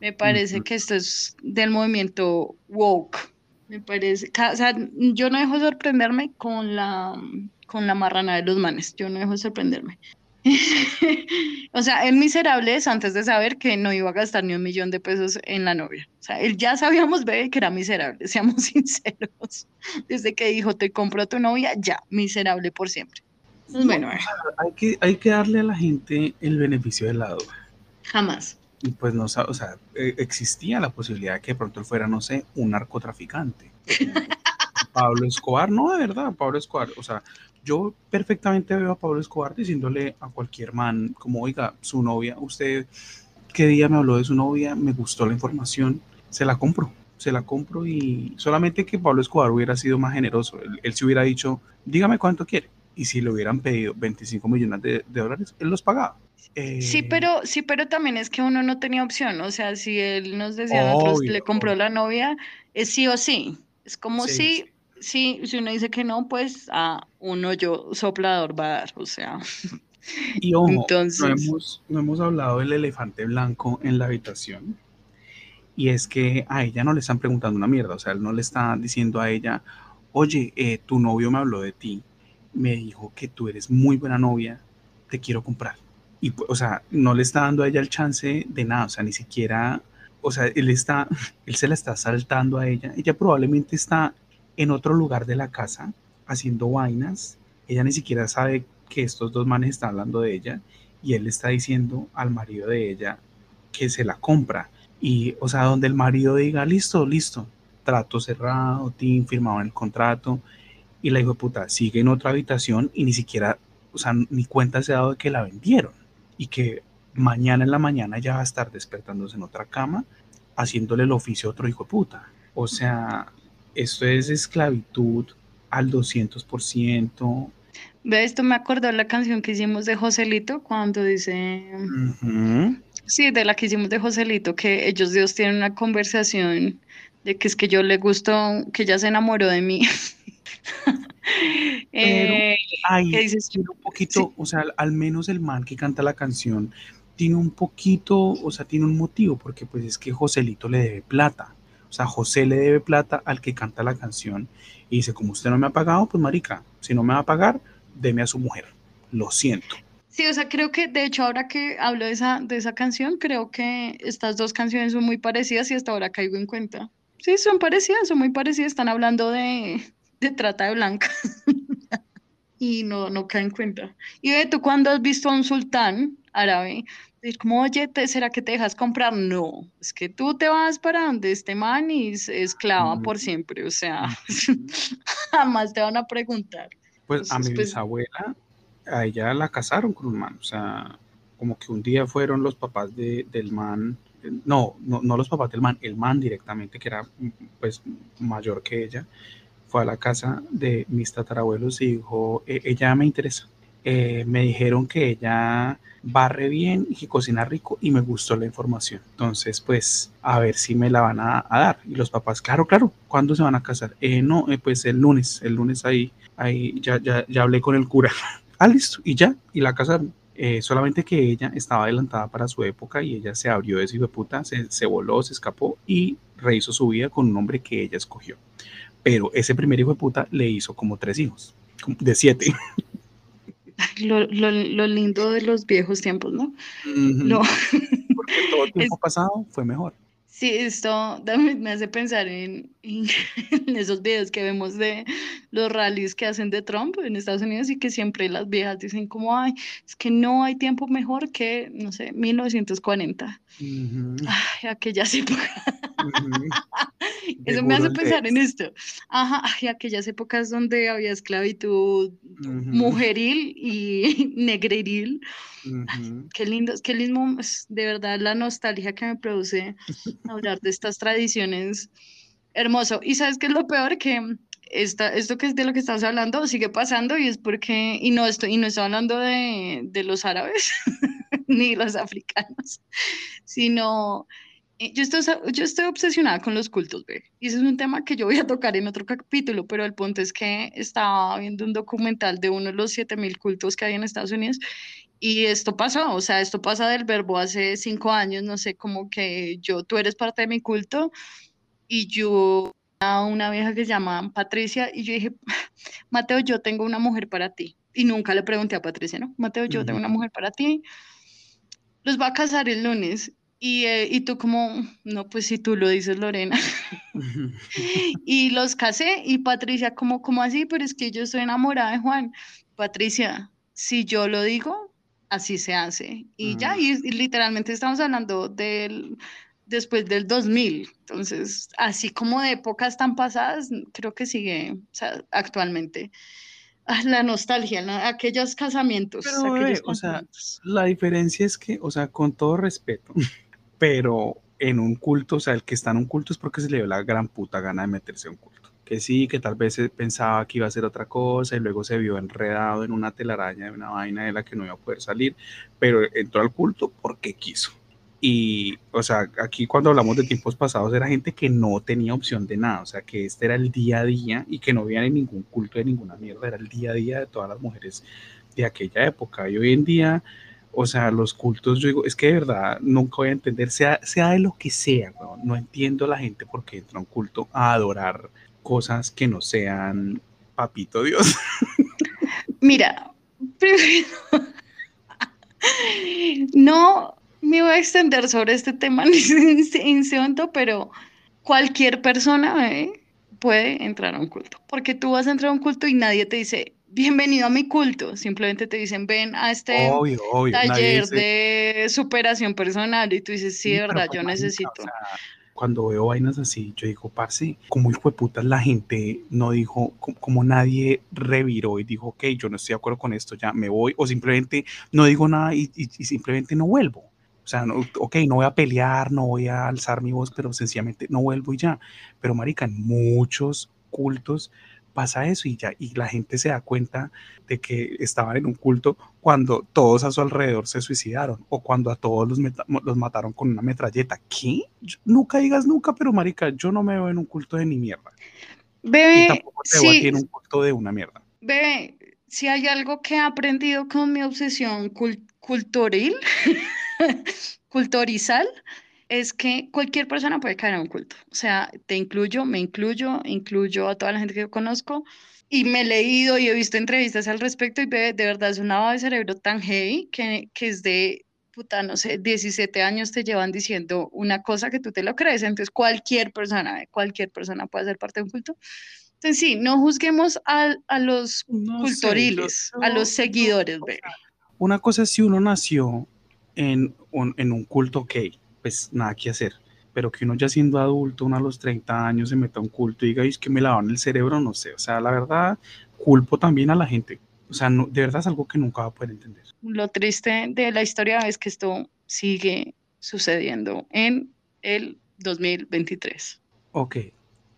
Me parece que esto es del movimiento woke. Me parece, o sea, yo no dejo de sorprenderme con la, con la marrana de los manes, yo no dejo de sorprenderme. o sea, el miserable es antes de saber que no iba a gastar ni un millón de pesos en la novia. O sea, él ya sabíamos, bebé, que era miserable, seamos sinceros. Desde que dijo, te compro a tu novia, ya, miserable por siempre. Bueno, eh, Hay que, hay que darle a la gente el beneficio del lado. jamás. Y pues no, o sea, eh, existía la posibilidad de que de pronto él fuera, no sé, un narcotraficante. Pablo Escobar, no, de verdad, Pablo Escobar. O sea, yo perfectamente veo a Pablo Escobar diciéndole a cualquier man, como, oiga, su novia, usted, ¿qué día me habló de su novia? Me gustó la información, se la compro, se la compro y solamente que Pablo Escobar hubiera sido más generoso. Él, él se hubiera dicho, dígame cuánto quiere. Y si le hubieran pedido 25 millones de, de dólares, él los pagaba. Sí, Eh, pero, sí, pero también es que uno no tenía opción. O sea, si él nos decía a nosotros Obvio, le compró obvio. la novia, es sí o sí. Es como Sí, si, sí, si uno dice que no, pues a uno yo soplador va a dar. O sea, Y ojo, no Entonces- hemos, no hemos hablado del elefante blanco en la habitación. Y es que a ella no le están preguntando una mierda. O sea, él no le está diciendo a ella, oye, eh, tu novio me habló de ti, me dijo que tú eres muy buena novia, te quiero comprar. Y, o sea, no le está dando a ella el chance de nada. O sea, ni siquiera, o sea, él está, él se la está saltando a ella. Ella probablemente está en otro lugar de la casa haciendo vainas. Ella ni siquiera sabe que estos dos manes están hablando de ella y él le está diciendo al marido de ella que se la compra. Y, o sea, donde el marido diga, listo, listo, trato cerrado, Tim, firmado el contrato, y la hijo de puta sigue en otra habitación y ni siquiera, o sea, ni cuenta se ha dado de que la vendieron y que mañana en la mañana ya va a estar despertándose en otra cama haciéndole el oficio a otro hijo de puta. O sea, esto es esclavitud al 200%. ve esto me acordó la canción que hicimos de Joselito cuando dice, sí, de la que hicimos de Joselito, que ellos Dios tienen una conversación de que es que yo le gustó, que ella se enamoró de mí. Eh, ¿qué dices? tiene un poquito, o sea, al, al menos el man que canta la canción tiene un poquito, o sea, tiene un motivo, porque pues es que Joselito le debe plata. O sea, José le debe plata al que canta la canción y dice, como usted no me ha pagado, pues marica, si no me va a pagar, deme a su mujer. Lo siento. Sí, o sea, creo que de hecho ahora que hablo de esa, de esa canción, creo que estas dos canciones son muy parecidas y hasta ahora caigo en cuenta. Sí, son parecidas, son muy parecidas, están hablando de, de trata de blancas y no, no caen en cuenta. Y ve, tú cuando has visto a un sultán árabe, decir como, oye, ¿te- ¿será que te dejas comprar? No, es que tú te vas para donde este man y es esclava por siempre, o sea, jamás te van a preguntar. Pues a mi pues- bisabuela, a ella la casaron con un man. O sea, como que un día fueron los papás de- del man, no, no, no los papás del man, el man directamente, que era mm, pues mayor que ella, a la casa de mis tatarabuelos y dijo, "E- ella me interesa. Eh, me dijeron que ella barre bien y que cocina rico y me gustó la información. Entonces, pues, a ver si me la van a, dar. Y los papás, claro, claro, ¿cuándo se van a casar? "Eh, no, eh, pues el lunes, el lunes ahí, ahí ya, ya, ya hablé con el cura. ah, listo, y ya, y la casaron. Eh, solamente que ella estaba adelantada para su época y ella se abrió de de puta, se, se voló, se escapó y rehizo su vida con un hombre que ella escogió. Pero ese primer hijo de puta le hizo como tres hijos, de siete. Lo, lo lindo de los viejos tiempos, ¿no? No. Porque todo el tiempo pasado fue mejor. Sí, esto también me hace pensar en, en- en esos videos que vemos de los rallies que hacen de Trump en Estados Unidos y que siempre las viejas dicen como, ay, es que no hay tiempo mejor que, no sé, 1940. Ujú, Ay, aquellas épocas. Eso me hace pensar en esto. Ajá, ay, aquellas épocas donde había esclavitud Ujú, mujeril y negreril. Qué lindo, qué lindo, de verdad la nostalgia que me produce hablar de estas tradiciones. Hermoso. Y sabes qué es lo peor que esta, esto que es de lo que estás hablando sigue pasando y es porque, y no estoy, y no estoy hablando de, de los árabes ni los africanos, sino eh, yo estoy, yo estoy obsesionada con los cultos, ve. Y ese es un tema que yo voy a tocar en otro capítulo, pero el punto es que estaba viendo un documental de uno de los 7000 cultos que hay en Estados Unidos y esto pasó, o sea, esto pasa del verbo hace cinco años, no sé, como que yo, tú eres parte de mi culto y yo a una vieja que se llama Patricia y yo dije, Mateo, yo tengo una mujer para ti. y nunca le pregunté a Patricia, ¿no? Mateo, yo tengo una mujer para ti, los va a casar el lunes. Y, eh, y tú como, no, pues si tú lo dices, Lorena. y los casé y Patricia como, como así? Pero es que yo estoy enamorada de Juan. Patricia, si yo lo digo, así se hace. Y ya, y, literalmente estamos hablando del después del 2000. Entonces, así como de épocas tan pasadas, creo que sigue o sea, actualmente. Ah, la nostalgia, aquellos casamientos. Pero, o sea, la diferencia es que, o sea, con todo respeto, pero en un culto, o sea, el que está en un culto es porque se le dio la gran puta gana de meterse a un culto. Que sí, que tal vez pensaba que iba a ser otra cosa y luego se vio enredado en una telaraña de una vaina de la que no iba a poder salir, pero entró al culto porque quiso. Y, o sea, aquí cuando hablamos de tiempos pasados era gente que no tenía opción de nada, o sea, que este era el día a día y que no había ningún culto de ninguna mierda, era el día a día de todas las mujeres de aquella época. Y hoy en día, o sea, los cultos, yo digo, es que de verdad nunca voy a entender, sea, sea de lo que sea, no, entiendo a la gente por qué entra a un culto a adorar cosas que no sean papito Dios. Mira, primero, no me voy a extender sobre este tema en segundo, pero cualquier persona puede entrar a un culto, porque tú vas a entrar a un culto y nadie te dice, bienvenido a mi culto, simplemente te dicen, ven a este taller de superación personal y tú dices, sí, de verdad, yo necesito. Cuando veo vainas así, yo digo, parce, como hijo de puta la gente no dijo, como, nadie reviró y dijo, ok, yo no estoy de acuerdo con esto, ya me voy, o simplemente no digo nada y simplemente no vuelvo. O sea, no, ok, no voy a pelear, no voy a alzar mi voz, pero sencillamente no vuelvo y ya. Pero marica, en muchos cultos pasa eso y ya, y la gente se da cuenta de que estaban en un culto cuando todos a su alrededor se suicidaron o cuando a todos los, los mataron con una metralleta. ¿Qué? nunca digas nunca, pero marica, yo no me veo en un culto de ni mierda. Bebé, y tampoco te sí, en un culto de una mierda. Bebé, si hay algo que he aprendido con mi obsesión cultural, culturizal es que cualquier persona puede caer en un culto. O sea, te incluyo, me incluyo, incluyo a toda la gente que yo conozco y me he leído y he visto entrevistas al respecto y de, verdad es un lavado de cerebro tan heavy que, que es de, puta, no sé, 17 años te llevan diciendo una cosa que tú te lo crees. Entonces, cualquier persona, cualquier persona puede ser parte de un culto. Entonces, sí, no juzguemos a, a los cultoriles, a los seguidores. una cosa es si uno nació en un, en un culto, ok, pues nada que hacer. Pero que uno ya siendo adulto, uno a los 30 años se meta a un culto y diga, es que me lavan el cerebro, no sé. O sea, la verdad, culpo también a la gente. O sea, no, de verdad es algo que nunca va a poder entender. Lo triste de la historia es que esto sigue sucediendo en el 2023. Ok,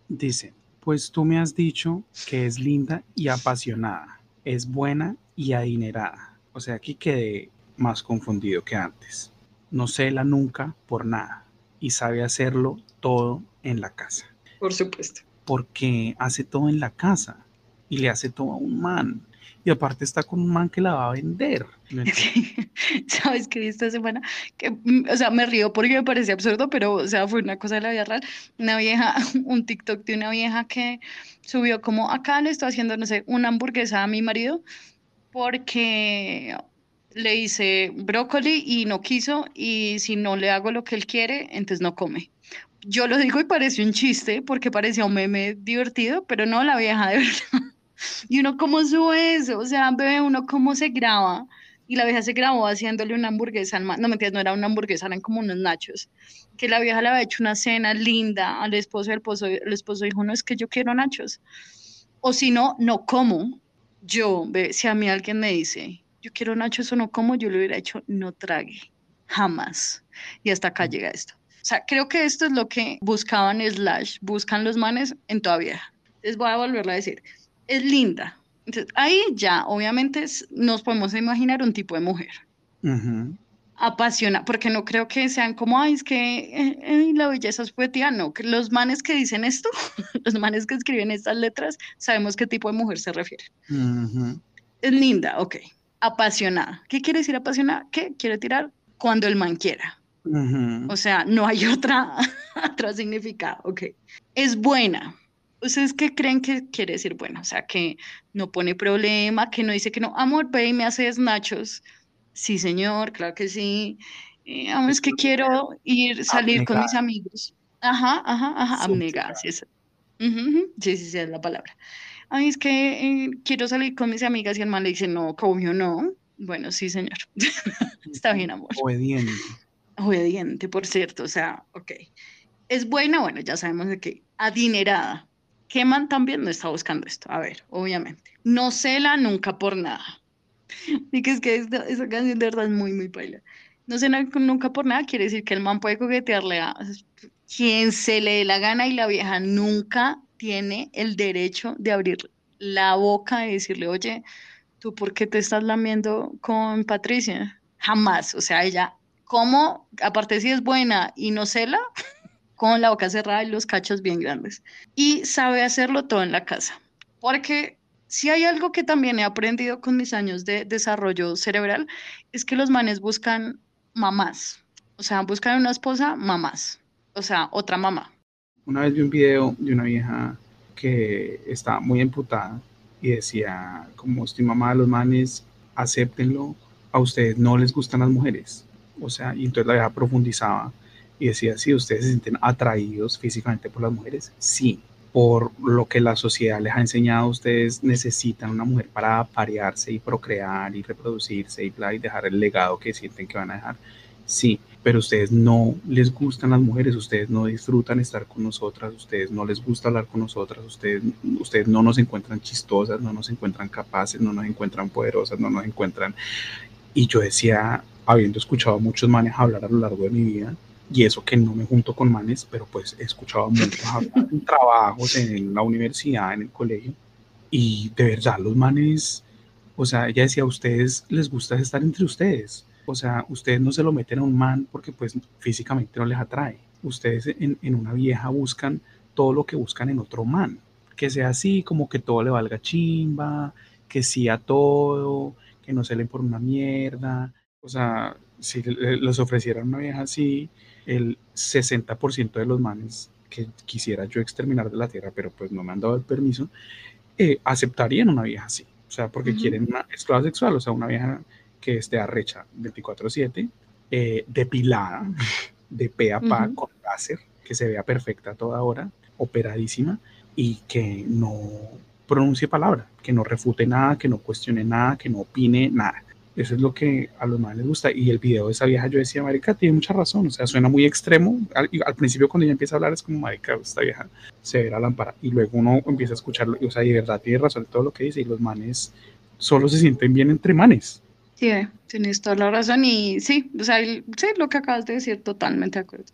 dice, pues tú me has dicho que es linda y apasionada, es buena y adinerada. O sea, aquí quedé más confundido que antes. No cela nunca por nada y sabe hacerlo todo en la casa. Por supuesto. Porque hace todo en la casa y le hace todo a un man. Y aparte está con un man que la va a vender. ¿Sabes qué esta semana? Que, mm, o sea, me río porque me parece absurdo, pero, o sea, fue una cosa de la vida real. Una vieja, un TikTok de una vieja que subió como, acá le estoy haciendo, no sé, una hamburguesa a mi marido porque le hice brócoli y no quiso y si no le hago lo que él quiere, entonces no come. Yo lo digo y parece un chiste porque parecía un meme divertido, pero no la vieja de verdad. Y uno cómo sube eso, o sea, bebé, uno cómo se graba. Y la vieja se grabó haciéndole una hamburguesa al No, entiendes, no era una hamburguesa, eran como unos nachos. Que la vieja le había hecho una cena linda al esposo, el esposo, el esposo dijo, no, es que yo quiero nachos. O si no, no como. Yo, ve, si a mí alguien me dice, yo quiero nachos o no como, yo le hubiera hecho no trague, jamás. Y hasta acá mm. llega esto. O sea, creo que esto es lo que buscaban slash, buscan los manes en toda vieja. Les voy a volverlo a decir. Es linda. Entonces, ahí ya, obviamente, nos podemos imaginar un tipo de mujer. Apasiona, porque no creo que sean como, ay, es que eh, eh, la belleza es poetía, no, que los manes que dicen esto, los manes que escriben estas letras, sabemos qué tipo de mujer se refiere. Es linda, ok apasionada. ¿Qué quiere decir apasionada? ¿Qué quiere tirar cuando el man quiera. O sea, no hay otra, otro significado. Ok. Es buena. ¿Ustedes qué creen que quiere decir bueno? O sea, que no pone problema, que no dice que no, amor, ve y me haces nachos. Sí, señor, claro que sí. Eh, amor, es que quiero ir, salir con mis amigos. Ajá, ajá, ajá, abnegada, sí, sí, sí, sí, es la palabra. Ay, es que eh, quiero salir con mis amigas y el man le dice, no, obvio no. Bueno, sí, señor. Está bien, amor. Obediente. Obediente, por cierto, o sea, ok. Es buena, bueno, ya sabemos de qué. Adinerada. ¿Qué man también no está buscando esto? A ver, obviamente. No cela nunca por nada. Y que es que esa, canción de verdad es muy, muy paila. No cela nunca por nada quiere decir que el man puede coquetearle a quien se le dé la gana y la vieja nunca tiene el derecho de abrir la boca y decirle, oye, ¿tú por qué te estás lamiendo con Patricia? Jamás. O sea, ella, ¿cómo? Aparte si es buena y no cela, con la boca cerrada y los cachos bien grandes. Y sabe hacerlo todo en la casa. Porque si hay algo que también he aprendido con mis años de desarrollo cerebral, es que los manes buscan mamás. O sea, buscan una esposa, mamás. O sea, otra mamá. Una vez vi un video de una vieja que estaba muy emputada y decía, como estoy mamá de los manes, acéptenlo, a ustedes no les gustan las mujeres. O sea, y entonces la vieja profundizaba y decía, si ustedes se sienten atraídos físicamente por las mujeres, sí, por lo que la sociedad les ha enseñado, ustedes necesitan una mujer para parearse y procrear y reproducirse y, y dejar el legado que sienten que van a dejar. Sí, pero ustedes no les gustan las mujeres, ustedes no disfrutan estar con nosotras, ustedes no les gusta hablar con nosotras, ustedes, ustedes no nos encuentran chistosas, no nos encuentran capaces, no nos encuentran poderosas, no nos encuentran... Y yo decía, habiendo escuchado a muchos manes hablar a lo largo de mi vida, y eso que no me junto con manes, pero pues he escuchado muchos hablar en trabajos, en la universidad, en el colegio, y de verdad los manes, o sea, ella decía, a ustedes les gusta estar entre ustedes, o sea, ustedes no se lo meten a un man porque pues físicamente no les atrae. Ustedes en, una vieja buscan todo lo que buscan en otro man. Que sea así, como que todo le valga chimba, que sí a todo, que no se le por una mierda. O sea, si les ofrecieran una vieja así, el 60% de los manes que quisiera yo exterminar de la tierra, pero pues no me han dado el permiso, eh, aceptarían una vieja así. O sea, porque quieren una esclava sexual, o sea, una vieja que esté arrecha 24/7, eh, depilada de pe a pa con láser, que se vea perfecta a toda hora, operadísima y que no pronuncie palabra, que no refute nada, que no cuestione nada, que no opine nada. Eso es lo que a los más les gusta. Y el video de esa vieja, yo decía, Marica, tiene mucha razón. O sea, suena muy extremo. Al, al, principio, cuando ella empieza a hablar, es como, Marica, esta vieja se ve la lámpara. Y luego uno empieza a escucharlo. Y, o sea, de verdad tiene razón todo lo que dice. Y los manes solo se sienten bien entre manes. Sí, tienes toda la razón y sí, o sea, sí, lo que acabas de decir, totalmente de acuerdo.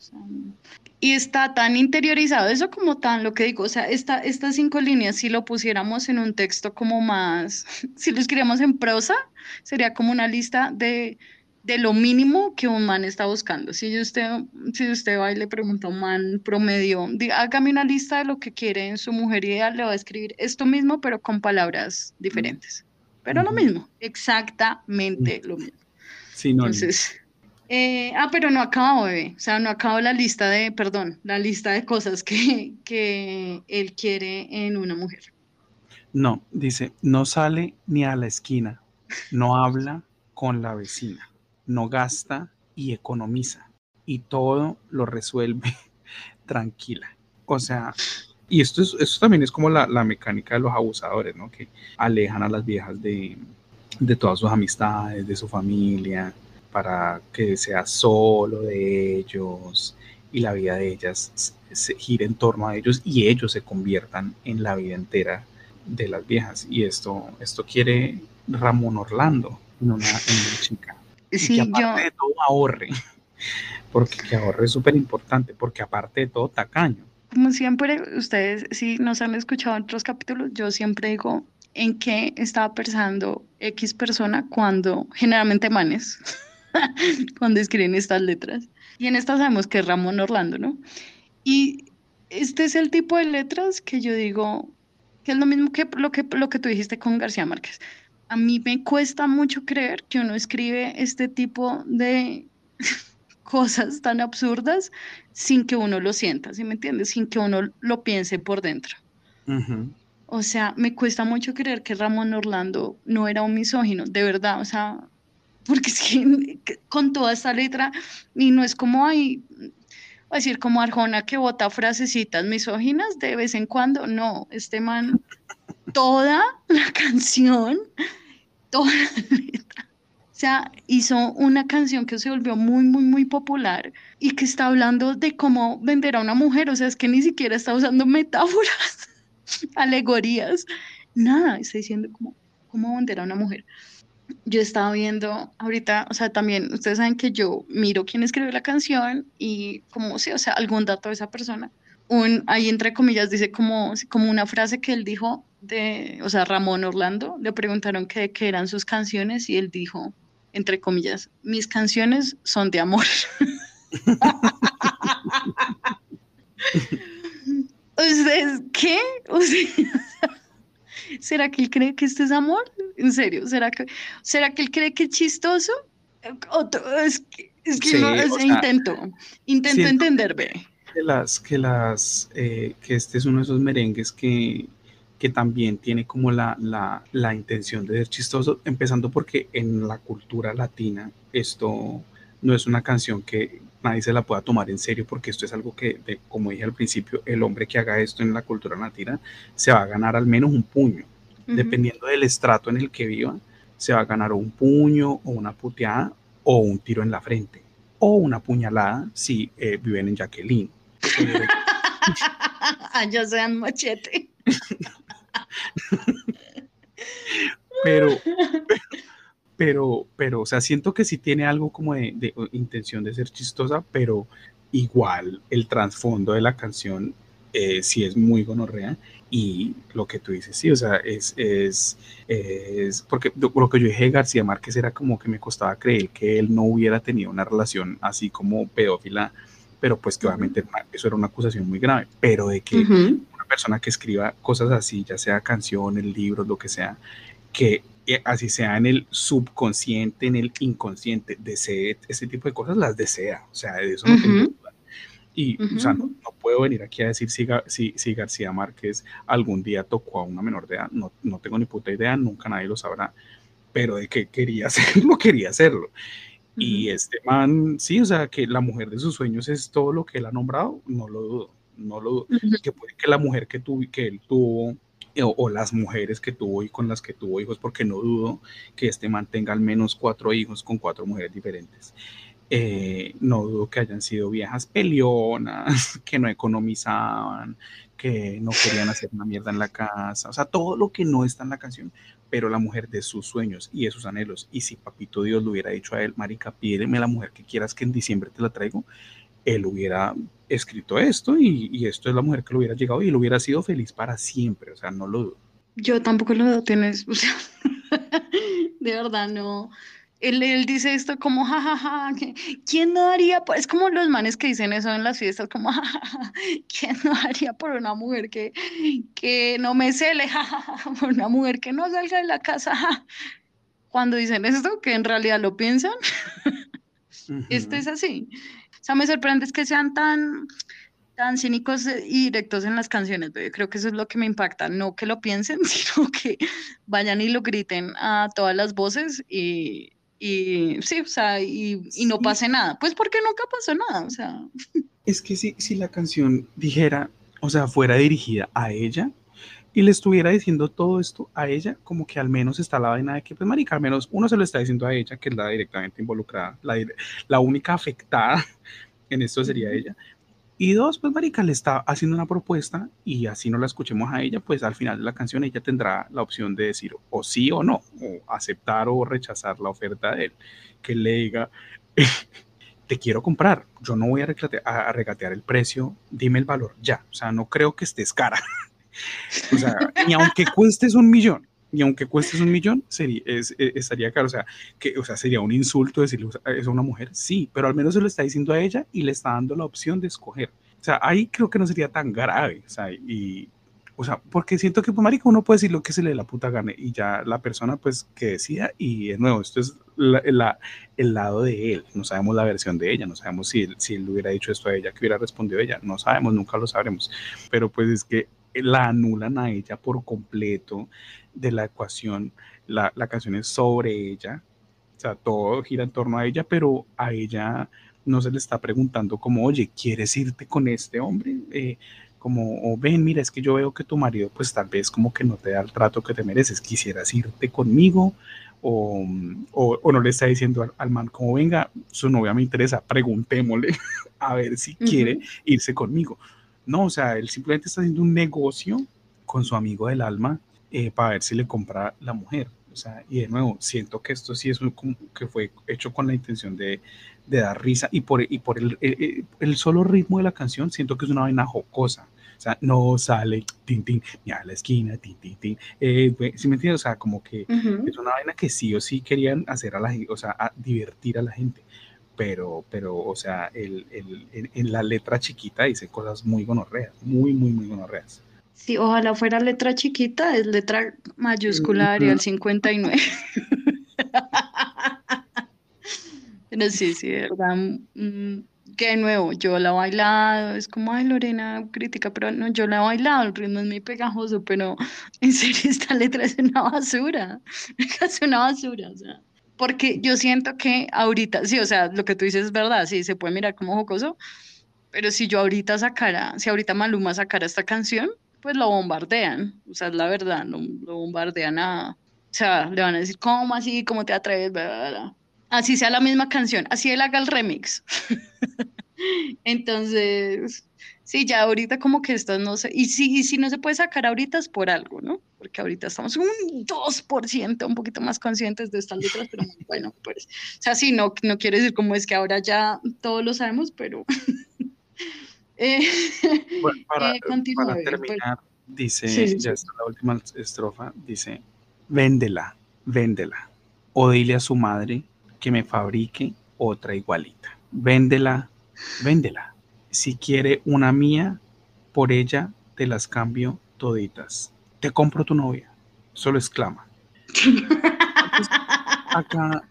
y está tan interiorizado, eso como tan lo que digo, o sea, esta, estas cinco líneas, si lo pusiéramos en un texto como más, si lo escribiéramos en prosa, sería como una lista de, de lo mínimo que un man está buscando. Si usted, si usted va y le pregunta a un man promedio, hágame una lista de lo que quiere en su mujer ideal, le va a escribir esto mismo, pero con palabras diferentes pero lo mismo, exactamente lo mismo. Sí, no. Entonces, eh, ah, pero no acabo, bebé. O sea, no acabo la lista de, perdón, la lista de cosas que, que él quiere en una mujer. No, dice, no sale ni a la esquina, no habla con la vecina, no gasta y economiza, y todo lo resuelve tranquila. O sea, y esto, es, esto también es como la, la, mecánica de los abusadores, ¿no? Que alejan a las viejas de, de todas sus amistades, de su familia, para que sea solo de ellos y la vida de ellas se gire en torno a ellos y ellos se conviertan en la vida entera de las viejas. Y esto, esto quiere Ramón Orlando en una, chica. Sí, que aparte yo... de todo ahorre, porque que ahorre es súper importante, porque aparte de todo tacaño como siempre, ustedes si nos han escuchado en otros capítulos, yo siempre digo en qué estaba pensando X persona cuando, generalmente manes, cuando escriben estas letras. Y en esta sabemos que es Ramón Orlando, ¿no? Y este es el tipo de letras que yo digo, que es lo mismo que lo que, lo que tú dijiste con García Márquez. A mí me cuesta mucho creer que uno escribe este tipo de cosas tan absurdas sin que uno lo sienta, ¿sí me entiendes? Sin que uno lo piense por dentro. Ujú. O sea, me cuesta mucho creer que Ramón Orlando no era un misógino, de verdad, o sea, porque es que con toda esta letra, y no es como hay, a decir como Arjona que bota frasecitas misóginas de vez en cuando, no, este man, toda la canción, toda la letra, o sea, hizo una canción que se volvió muy, muy, muy popular y que está hablando de cómo vender a una mujer, o sea, es que ni siquiera está usando metáforas alegorías, nada, está diciendo cómo, cómo vender a una mujer. Yo estaba viendo ahorita, o sea, también ustedes saben que yo miro quién escribió la canción y como sí, o sea, algún dato de esa persona. Un, ahí entre comillas dice como, como una frase que él dijo de, o sea, Ramón Orlando, le preguntaron qué eran sus canciones y él dijo, entre comillas, mis canciones son de amor. ¿Ustedes qué? ¿será que él cree que esto es amor? ¿En serio? ¿Será que, ¿será que él cree que es chistoso? O to- es que, es que Sí, no, es- sea, intento, intento siento- entender, ve. que las, que las, eh, que este es uno de esos merengues que, que también tiene como la, la, la intención de ser chistoso, empezando porque en la cultura latina esto no es una canción que nadie se la pueda tomar en serio, porque esto es algo que, de- como dije al principio, el hombre que haga esto en la cultura latina se va a ganar al menos un puño, dependiendo del estrato en el que viva, se va a ganar un puño o una puteada o un tiro en la frente o una puñalada si eh, viven en Jacqueline. Ah, ya sean machete. pero, pero, pero, o sea, siento que sí tiene algo como de, de intención de ser chistosa, pero igual el trasfondo de la canción eh, sí es muy gonorrea y lo que tú dices, sí, o sea, es, es, es porque lo que yo dije de García Márquez era como que me costaba creer que él no hubiera tenido una relación así como pedófila, pero pues que obviamente eso era una acusación muy grave, pero de que. Una persona que escriba cosas así, ya sea canciones, libros, lo que sea, que eh, así sea en el subconsciente, en el inconsciente, desee ese tipo de cosas, las desea. O sea, de eso no tengo duda. Y, o sea, no, no puedo venir aquí a decir si, si, si García Márquez algún día tocó a una menor de edad. No, no tengo ni puta idea, nunca nadie lo sabrá. Pero de que quería hacerlo, quería hacerlo. Y este man, sí, o sea, que la mujer de sus sueños es todo lo que él ha nombrado, no lo dudo, no lo dudo. Que puede que la mujer que, tuvo, que él tuvo, eh, o, o las mujeres que tuvo y con las que tuvo hijos, porque no dudo que este man tenga al menos cuatro hijos con cuatro mujeres diferentes. Eh, no dudo que hayan sido viejas peleonas, que no economizaban, que no querían hacer una mierda en la casa, o sea, todo lo que no está en la canción, pero la mujer de sus sueños y de sus anhelos. Y si Papito Dios le hubiera dicho a él, Marica, pídeme la mujer que quieras que en diciembre te la traigo, él hubiera escrito esto y, y esto es la mujer que le hubiera llegado y él hubiera sido feliz para siempre, o sea, no lo dudo. Yo tampoco lo veo, tienes, o sea, de verdad no. Él, él dice esto como, jajaja, que- ¿quién no haría? por-?" Es como los manes que dicen eso en las fiestas, como, jajaja, ¿quién no haría por una mujer que, que no me cele? jajaja, por una mujer que no salga de la casa. ja?". Cuando dicen esto, que en realidad lo piensan, esto es así. O sea, me sorprende es que sean tan, tan cínicos y directos en las canciones. Yo creo que eso es lo que me impacta, no que lo piensen, sino que vayan y lo griten a todas las voces y, y sí, o sea, y, y no Sí. pase nada. Pues porque nunca pasó nada, o sea. Es que si, si la canción dijera, o sea, fuera dirigida a ella y le estuviera diciendo todo esto a ella, como que al menos está la vaina de que, pues, marica, al menos uno se lo está diciendo a ella, que es la directamente involucrada, la, la única afectada en esto sería ella. Y dos, pues, marica, le está haciendo una propuesta y así no la escuchemos a ella, pues al final de la canción ella tendrá la opción de decir o sí o no, o aceptar o rechazar la oferta de él, que le diga, te quiero comprar, yo no voy a, a- a regatear el precio, dime el valor ya, o sea, no creo que estés cara. o sea, ni aunque cuestes un millón, ni aunque cuestes un millón, sería, es- es- estaría caro, o sea, que, o sea, sería un insulto decirle eso a una mujer, sí, pero al menos se lo está diciendo a ella y le está dando la opción de escoger. O sea, ahí creo que no sería tan grave, o sea, y, o sea, porque siento que, pues, marica, uno puede decir lo que se le dé la puta gane y ya la persona, pues, que decida y, de nuevo, esto es la- la- el lado de él, no sabemos la versión de ella, no sabemos si, él- si él hubiera dicho esto a ella, que hubiera respondido ella, no sabemos, nunca lo sabremos, pero pues es que la anulan a ella por completo de la ecuación. La, la canción es sobre ella, o sea, todo gira en torno a ella, pero a ella no se le está preguntando como, oye, ¿quieres irte con este hombre? Eh, como, o ven, mira, es que yo veo que tu marido pues tal vez como que no te da el trato que te mereces, quisieras irte conmigo, o, o, no le está diciendo al, man como, venga, su novia me interesa, preguntémosle a ver si quiere irse conmigo. No, o sea, él simplemente está haciendo un negocio con su amigo del alma eh, para ver si le compra la mujer. O sea, y de nuevo, siento que esto sí es un, que fue hecho con la intención de, de dar risa y por, y por el, el, el, solo ritmo de la canción siento que es una vaina jocosa. O sea, no sale, tin, tin, ni a la esquina, tin, tin, tin. Eh, ¿Sí me entiendes? O sea, como que es una vaina que sí o sí querían hacer a la gente, o sea, a divertir a la gente. Pero, pero, o sea, el, el, en, la letra chiquita dice cosas muy gonorreas, muy, muy, muy gonorreas. Sí, ojalá fuera letra chiquita, es letra mayúscula, y el 59. Pero sí, sí, de verdad. Mm, que de nuevo, yo la he bailado, es como, ay, Lorena, crítica, pero no, yo la he bailado, el ritmo es muy pegajoso, pero en serio esta letra es una basura, es una basura, o sea, porque yo siento que ahorita, sí, o sea, lo que tú dices es verdad, sí, se puede mirar como jocoso, pero si yo ahorita sacara, si ahorita Maluma sacara esta canción, pues lo bombardean, o sea, es la verdad, lo, lo bombardean a, o sea, le van a decir, ¿cómo así? ¿Cómo te atreves? Así sea la misma canción, así él haga el remix. Entonces, sí, ya ahorita como que estas no sé, y si, y si no se puede sacar ahorita es por algo, ¿no? Porque ahorita estamos un 2%, un poquito más conscientes de estas letras, pero bueno, pues, o sea, sí, no, no quiere decir como es que ahora ya todos lo sabemos, pero... eh, bueno, para, eh, para, terminar, dice, ya está la última estrofa, dice, véndela, véndela, o dile a su madre que me fabrique otra igualita. Véndela, véndela. Si quiere una mía, por ella te las cambio toditas. Te compro tu novia. Solo exclama. acá,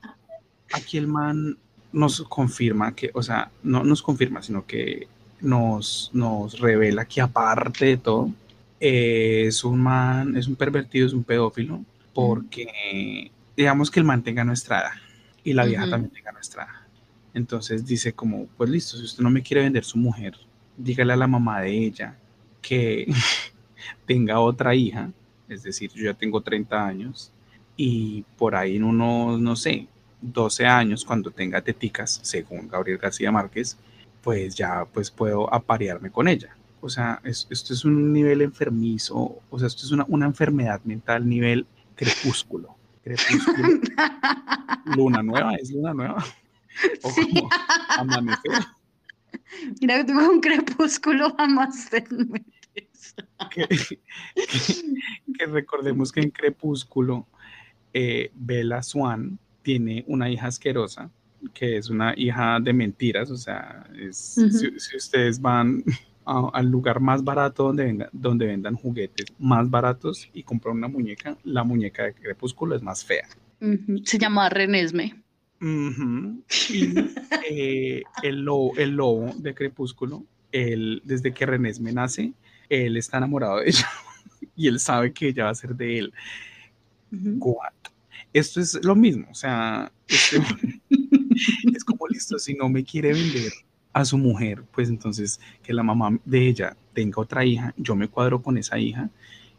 aquí el man nos confirma que, o sea, no nos confirma, sino que nos, nos revela que aparte de todo, es un man, es un pervertido, es un pedófilo, porque digamos que el man tenga nuestra edad y la vieja también tenga nuestra. Entonces dice como, pues listo, si usted no me quiere vender su mujer, dígale a la mamá de ella que tenga otra hija, es decir, yo ya tengo 30 años y por ahí en unos, no sé, 12 años, cuando tenga teticas, según Gabriel García Márquez, pues ya pues puedo aparearme con ella. O sea, esto es un nivel enfermizo, o sea, esto es una, una enfermedad mental nivel crepúsculo. Crepúsculo. Luna nueva, es luna nueva. O como amanecer. Mira tuve un crepúsculo jamás te que, que, recordemos que en Crepúsculo eh, Bella Swan tiene una hija asquerosa que es una hija de mentiras, o sea, si, ustedes van al lugar más barato donde, donde vendan juguetes más baratos y compran una muñeca, la muñeca de Crepúsculo es más fea. Se llama Renesme. Y eh, el, lobo, el lobo de Crepúsculo, él, desde que Renesme nace, él está enamorado de ella y él sabe que ella va a ser de él. Esto es lo mismo, o sea, este es como listo, si no me quiere vender a su mujer, pues entonces que la mamá de ella tenga otra hija, yo me cuadro con esa hija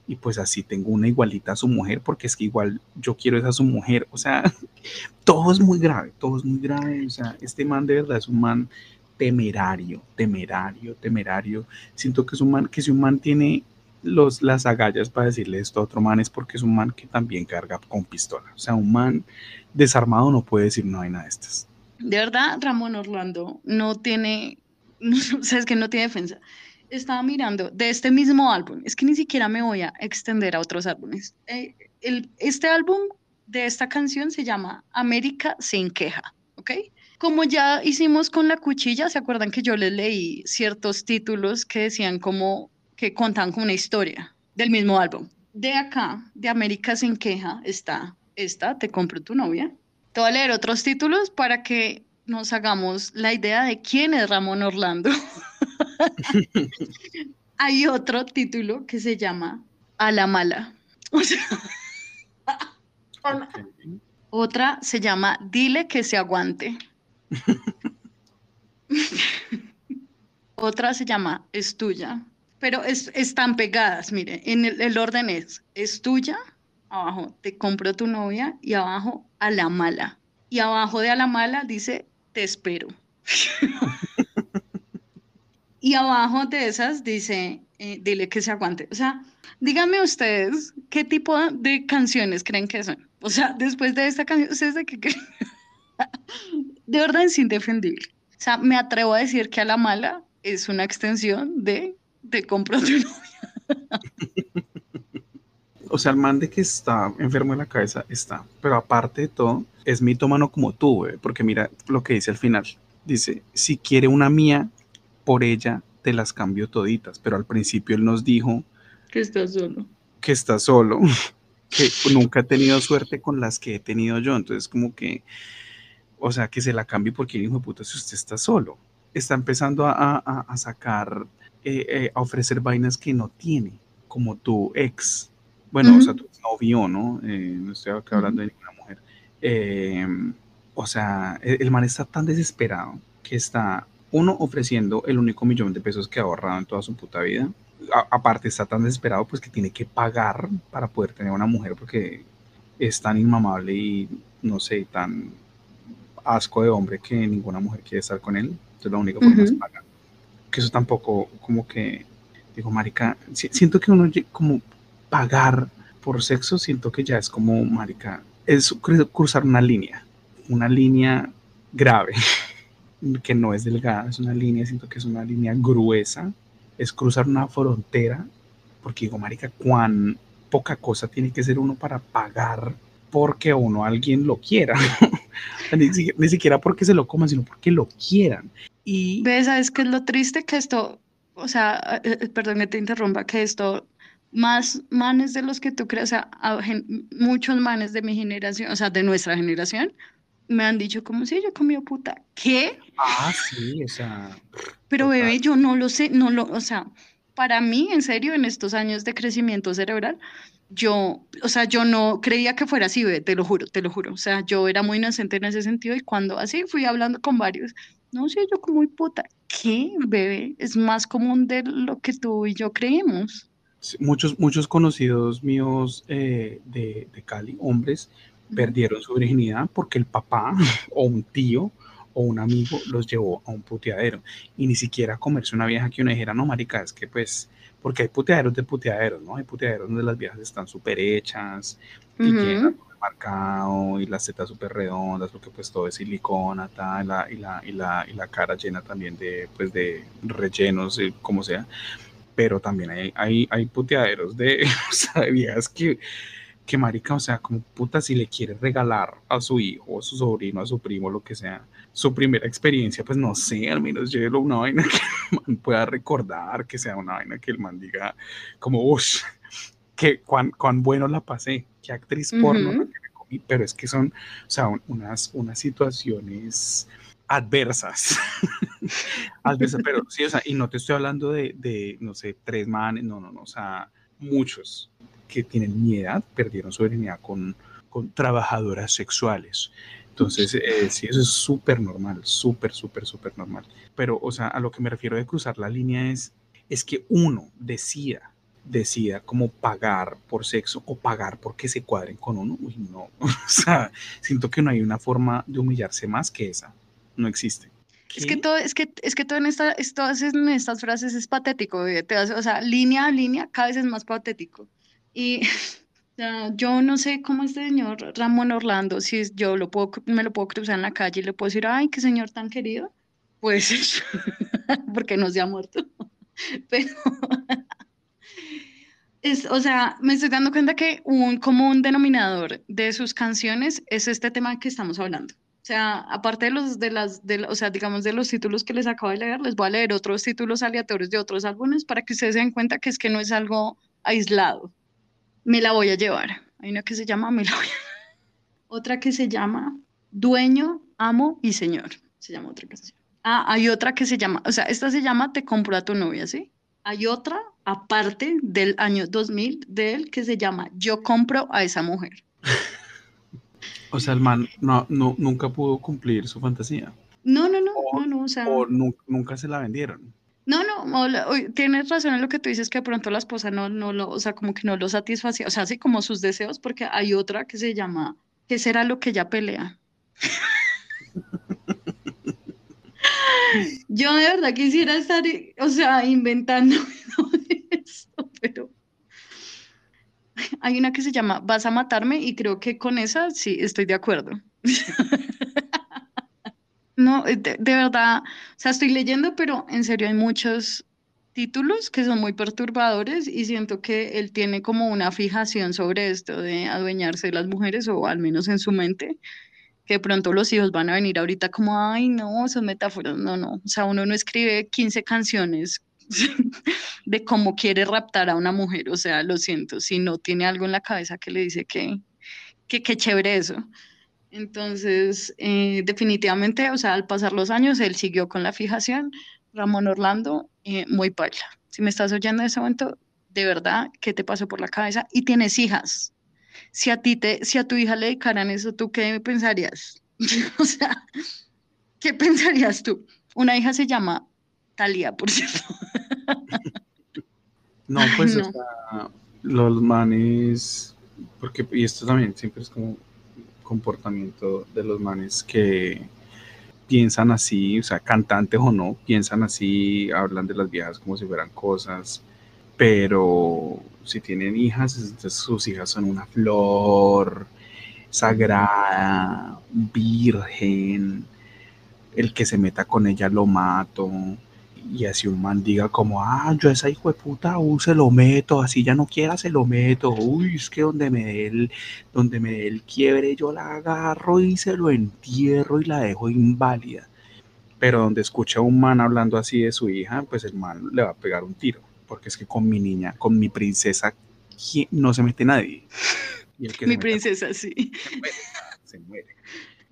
y pues así tengo una igualita a su mujer, porque es que igual yo quiero esa su mujer, o sea, todo es muy grave, todo es muy grave, o sea, este man de verdad es un man temerario, temerario, temerario, siento que es un man, que si un man tiene los, las agallas para decirle esto a otro man es porque es un man que también carga con pistola, o sea, un man desarmado no puede decir no hay nada de estas. De verdad, Ramón Orlando no tiene, o sea, es que no tiene defensa. Estaba mirando de este mismo álbum, es que ni siquiera me voy a extender a otros álbumes. Eh, este álbum de esta canción se llama América sin queja, ¿ok? Como ya hicimos con la cuchilla, ¿se acuerdan que yo les leí ciertos títulos que decían como que contan con una historia del mismo álbum? De acá, de América sin queja, está esta, Te compro tu novia, te voy a leer otros títulos para que nos hagamos la idea de quién es Ramón Orlando. hay otro título que se llama A la mala. O sea, otra se llama Dile que se aguante. otra se llama Es tuya. Pero es, están pegadas, mire, en el, el orden es, es tuya, abajo, te compro tu novia y abajo, a la mala. Y abajo de a la mala dice, te espero. y abajo de esas dice, eh, dile que se aguante. O sea, díganme ustedes qué tipo de canciones creen que son. O sea, después de esta canción, ¿ustedes de qué creen? de verdad es indefendible. O sea, me atrevo a decir que a la mala es una extensión de te compro tu novia. o sea, el man de que está enfermo en la cabeza está, pero aparte de todo, es mitómano como tú, güey, porque mira lo que dice al final. Dice, si quiere una mía, por ella te las cambio toditas, pero al principio él nos dijo que está solo. Que está solo, que nunca he tenido suerte con las que he tenido yo, entonces como que, o sea, que se la cambie porque el hijo de puta si usted está solo. Está empezando a, a, sacar, eh, eh, a ofrecer vainas que no tiene, como tu ex, bueno, o sea, tu novio, ¿no? Eh, no estoy acá hablando de ninguna mujer. o sea, el, el man está tan desesperado que está uno ofreciendo el único millón de pesos que ha ahorrado en toda su puta vida. aparte está tan desesperado pues que tiene que pagar para poder tener una mujer porque es tan inmamable y no sé, tan asco de hombre que ninguna mujer quiere estar con él. Entonces la única forma es pagar. Que eso tampoco como que, digo, marica, siento que uno como pagar por sexo, siento que ya es como, marica, es cruzar una línea, una línea grave. que no es delgada, es una línea, siento que es una línea gruesa, es cruzar una frontera, porque digo, marica, cuán poca cosa tiene que ser uno para pagar porque uno alguien lo quiera, ni, siquiera, porque se lo coman, sino porque lo quieran. Y... ¿Ves? ¿Sabes qué es lo triste? Que esto, o sea, eh, eh, perdón que te interrumpa, que esto más manes de los que tú crees, o sea, muchos manes de mi generación, o sea, de nuestra generación, me han dicho como si yo comí puta. ¿Qué? Ah, sí, o sea. Pero bebé, yo no lo sé, no lo, o sea, para mí, en serio, en estos años de crecimiento cerebral, yo, o sea, yo no creía que fuera así, bebé, te lo juro, te lo juro. O sea, yo era muy inocente en ese sentido y cuando así fui hablando con varios, no sé, yo como puta. ¿Qué, bebé? Es más común de lo que tú y yo creemos. muchos, muchos conocidos míos eh, de, de Cali, hombres, perdieron su virginidad porque el papá o un tío o un amigo los llevó a un puteadero. Y ni siquiera comerse una vieja que uno dijera, no, marica, es que pues, porque hay puteaderos de puteaderos, ¿no? Hay puteaderos donde las viejas están súper hechas y tienen marcado y las tetas súper redondas porque pues todo es silicona, tal, y, la, y, la, y, la, cara llena también de, pues, de rellenos, eh, como sea, pero también hay, hay, hay puteaderos de, o sea, de viejas que que marica, o sea, como puta, si le quiere regalar a su hijo, a su sobrino, a su primo, lo que sea, su primera experiencia, pues no sé, al menos llévelo una vaina que el man pueda recordar, que sea una vaina que el man diga, como, uff, que cuán, cuán bueno la pasé, qué actriz porno que me comí, pero es que son, o sea, unas, unas situaciones adversas. adversas, pero sí, o sea, y no te estoy hablando de, de, no sé, tres manes, no, no, no, o sea, muchos que tienen mi edad perdieron virginidad con, con trabajadoras sexuales. Entonces, eh, sí, eso es súper normal, súper, súper, súper normal. Pero, o sea, a lo que me refiero de cruzar la línea es, es que uno decida, decida cómo pagar por sexo o pagar porque se cuadren con uno. Uy, no, o sea, siento que no hay una forma de humillarse más que esa. No existe. Es que todo, es que, es que todo en, esta, todas en estas frases es patético, o sea, línea a línea cada vez es más patético. Y yo no sé cómo este señor Ramón Orlando, si yo lo puedo, me lo puedo cruzar en la calle y le puedo decir, ay, qué señor tan querido, pues, porque no se ha muerto. Pero, es, o sea, me estoy dando cuenta que un común denominador de sus canciones es este tema que estamos hablando. O sea, aparte de los, de las, de, o sea, digamos, de los títulos que les acabo de leer, les voy a leer otros títulos aleatorios de otros álbumes para que ustedes se den cuenta que es que no es algo aislado me la voy a llevar. Hay una que se llama Me. Otra que se llama Dueño, Amo y Señor. Se llama otra canción. Ah, hay otra que se llama, o sea, esta se llama Te compro a tu novia, ¿sí? hay otra aparte del año 2000 de él que se llama Yo compro a esa mujer. O sea, el man no, no, nunca pudo cumplir su fantasía. No, no, no, no, no, o sea, O nu- nunca se la vendieron. no, no, o la- o- tienes razón en lo que tú dices que de pronto la esposa no, no lo, o sea, como que no lo satisfacía, o sea, así como sus deseos, porque hay otra que se llama, ¿qué será lo que ella pelea? Yo de verdad quisiera estar, o sea, inventando esto, pero hay una que se llama Vas a matarme y creo que con esa sí estoy de acuerdo. No, eh, de, de verdad, o sea, estoy leyendo, pero en serio hay muchos títulos que son muy perturbadores y siento que él tiene como una fijación sobre esto de adueñarse de las mujeres o al menos en su mente que de pronto los hijos van a venir ahorita como, ay, no, son metáforas. No, no. O sea, uno no escribe 15 canciones de cómo quiere raptar a una mujer. O sea, lo siento, si no tiene algo en la cabeza que le dice que, que, que chévere eso. Entonces, eh, definitivamente, o sea, al pasar los años, él siguió con la fijación. Ramón Orlando, eh, muy paila. Si me estás oyendo en ese momento, de verdad, ¿qué te pasó por la cabeza? Y tienes hijas si a ti te, si a tu hija le dedicaran eso, ¿tú qué pensarías? o sea, ¿qué pensarías tú? Una hija se llama Talía, por cierto. No, pues, no. los manes, porque, y esto también siempre es como comportamiento de los manes que piensan así, o sea, cantantes o no, piensan así, hablan de las viejas como si fueran cosas, pero si tienen hijas, entonces sus hijas son una flor sagrada, virgen, el que se meta con ella lo mato. Y así un man diga como, ah, yo a esa hijo de puta, uh, se lo meto, así ya no quiera, se lo meto. Uy, es que donde me dé el, donde me dé el quiebre, yo la agarro y se lo entierro y la dejo inválida. Pero donde escucha a un man hablando así de su hija, pues el man le va a pegar un tiro. Porque es que con mi niña, con mi princesa, ¿quién- no se mete nadie. Y el que se Mi meta princesa, sí. se muere. Se muere.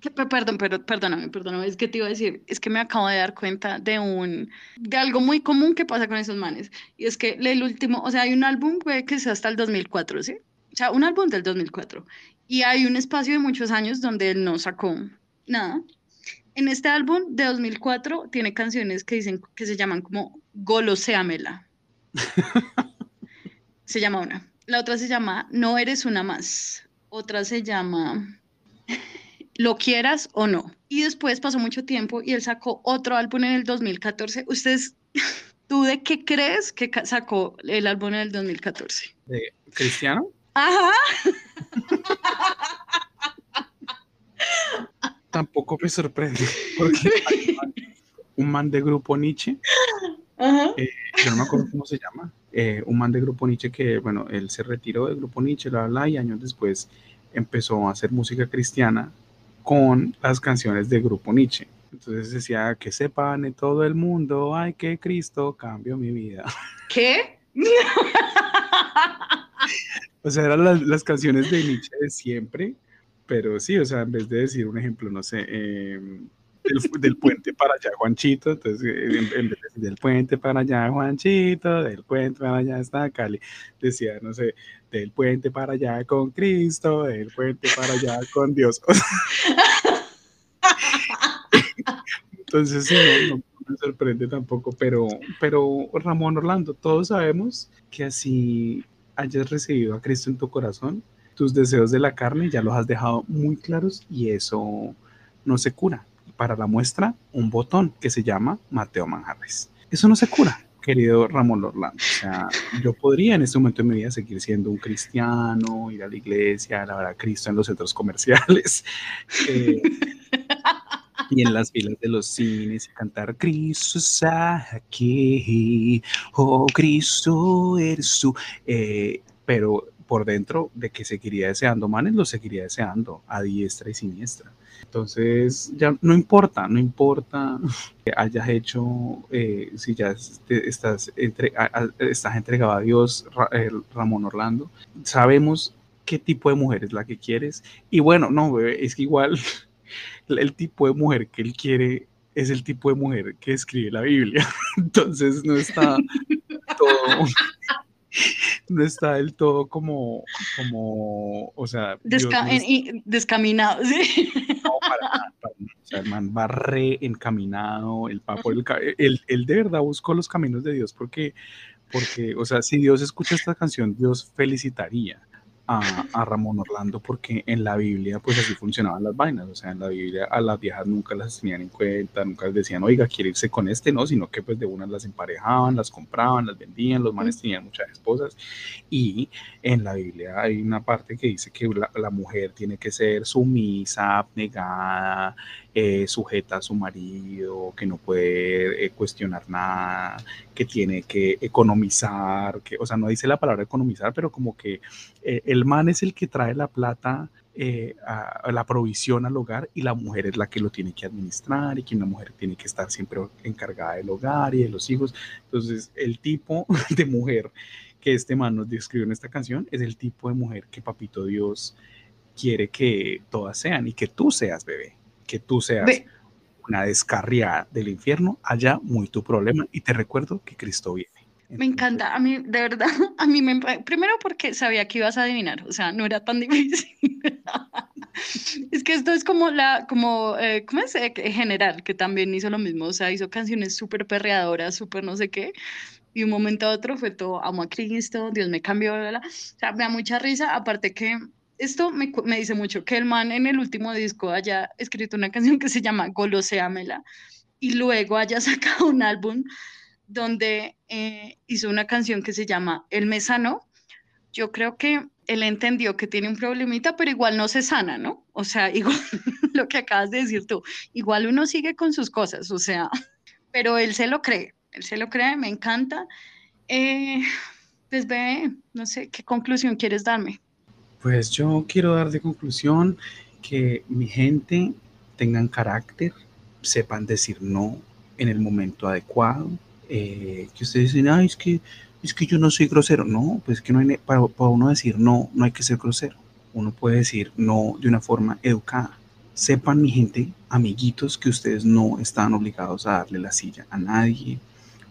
Perdón, pero perdóname, perdóname, es que te iba a decir, es que me acabo de dar cuenta de un, de algo muy común que pasa con esos manes, y es que el último, o sea, hay un álbum que sea hasta el 2004, ¿sí? O sea, un álbum del 2004, y hay un espacio de muchos años donde él no sacó nada. En este álbum de 2004 tiene canciones que dicen, que se llaman como Goloséamela. Se llama una. La otra se llama No eres una más. Otra se llama Lo quieras o no. Y después pasó mucho tiempo y él sacó otro álbum en el 2014. ¿Ustedes, tú de qué crees que sacó el álbum en el 2014? ¿De ¿Cristiano? Ajá. Tampoco me sorprende. Porque hay un man- de grupo Nietzsche Ajá. yo no me acuerdo cómo se llama, eh, un man de Grupo Nietzsche que, bueno, él se retiró del Grupo Nietzsche, bla, bla, y años después empezó a hacer música cristiana con las canciones de Grupo Nietzsche. Entonces decía, que sepan en todo el mundo, ay, que Cristo cambió mi vida. ¿Qué? O sea, eran las, las canciones de Nietzsche de siempre, pero sí, o sea, en vez de decir un ejemplo, no sé, eh, del, puente para allá, Juanchito, entonces eh, en, vez de decir del puente para allá, Juanchito, del puente para allá está Cali, decía, no sé, del puente para allá con Cristo, del puente para allá con Dios. Entonces, sí, no, no me sorprende tampoco, pero, pero Ramón Orlando, todos sabemos que así hayas recibido a Cristo en tu corazón, tus deseos de la carne ya los has dejado muy claros y eso no se cura. Para la muestra, un botón que se llama Mateo Manjarres. Eso no se cura, querido Ramón Orlando. O sea, yo podría en este momento de mi vida seguir siendo un cristiano, ir a la iglesia, alabar a Cristo en los centros comerciales. eh, y en las filas de los cines y cantar Cristo está aquí, oh Cristo eres tú. Eh, pero por dentro de que seguiría deseando manes, lo seguiría deseando a diestra y siniestra. Entonces, ya no importa, no importa que hayas hecho, eh, si ya te- estás, entre, a- estás entregado a Dios, Ra- Ramón Orlando, sabemos qué tipo de mujer es la que quieres. Y bueno, no, bebé, es que igual el tipo de mujer que él quiere es el tipo de mujer que escribe la Biblia. Entonces no está todo, no está del todo como, como, o sea, Desca- no descaminado, sí. no, para nada, para nada. O sea, el man va re encaminado, el papo, el, él, él de verdad buscó los caminos de Dios porque, porque, o sea, si Dios escucha esta canción, Dios felicitaría a, a Ramón Orlando porque en la Biblia pues así funcionaban las vainas, o sea, en la Biblia a las viejas nunca las tenían en cuenta, nunca les decían, oiga, quiere irse con este, no, sino que pues de unas las emparejaban, las compraban, las vendían, los manes tenían muchas esposas. Y en la Biblia hay una parte que dice que la, la mujer tiene que ser sumisa, abnegada, eh, sujeta a su marido, que no puede eh, cuestionar nada, que tiene que economizar, que, o sea, no dice la palabra economizar, pero como que eh, el man es el que trae la plata, eh, la provisión al hogar y la mujer es la que lo tiene que administrar y que una mujer tiene que estar siempre encargada del hogar y de los hijos. Entonces, el tipo de mujer que este man nos describió en esta canción es el tipo de mujer que Papito Dios quiere que todas sean y que tú seas, bebé, que tú seas Ve- una descarriada del infierno, allá muy tu problema y te recuerdo que Cristo viene. Me encanta, a mí, de verdad, a mí me... Primero porque sabía que ibas a adivinar, o sea, no era tan difícil. Es que esto es como la, como, eh, ¿cómo es? Eh, general, que también hizo lo mismo, o sea, hizo canciones súper perreadoras, súper no sé qué, y de un momento a otro fue todo, amo a Cristo, Dios me cambió, bla, bla. O sea, me da mucha risa, aparte que esto me, me dice mucho, que el man en el último disco haya escrito una canción que se llama Goloseamela, y luego haya sacado un álbum donde eh, hizo una canción que se llama El me sanó. Yo creo que él entendió que tiene un problemita, pero igual no se sana, ¿no? O sea, igual lo que acabas de decir tú, igual uno sigue con sus cosas, o sea, pero él se lo cree, él se lo cree, me encanta. Eh, pues ve, no sé, ¿qué conclusión quieres darme? Pues yo quiero dar de conclusión que mi gente tengan carácter, sepan decir no en el momento adecuado, eh, que ustedes dicen, ay, es que, es que yo no soy grosero. No, pues que no hay, para, para uno decir no, no hay que ser grosero. Uno puede decir no de una forma educada. Sepan, mi gente, amiguitos, que ustedes no están obligados a darle la silla a nadie,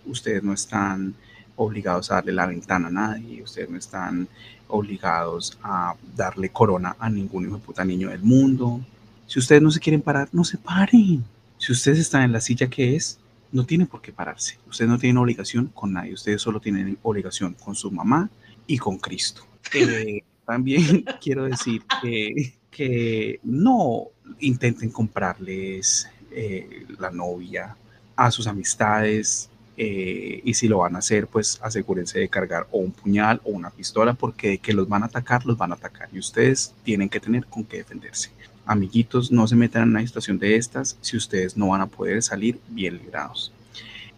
ustedes no están obligados a darle la ventana a nadie, ustedes no están obligados a darle corona a ningún hijo de puta niño del mundo. Si ustedes no se quieren parar, no se paren. Si ustedes están en la silla que es, no tienen por qué pararse. Ustedes no tienen obligación con nadie, ustedes solo tienen obligación con su mamá y con Cristo. Eh, también quiero decir que, que no intenten comprarles eh, la novia a sus amistades, eh, y si lo van a hacer, pues asegúrense de cargar o un puñal o una pistola, porque de que los van a atacar, los van a atacar y ustedes tienen que tener con qué defenderse. Amiguitos, no se metan en una situación de estas si ustedes no van a poder salir bien librados.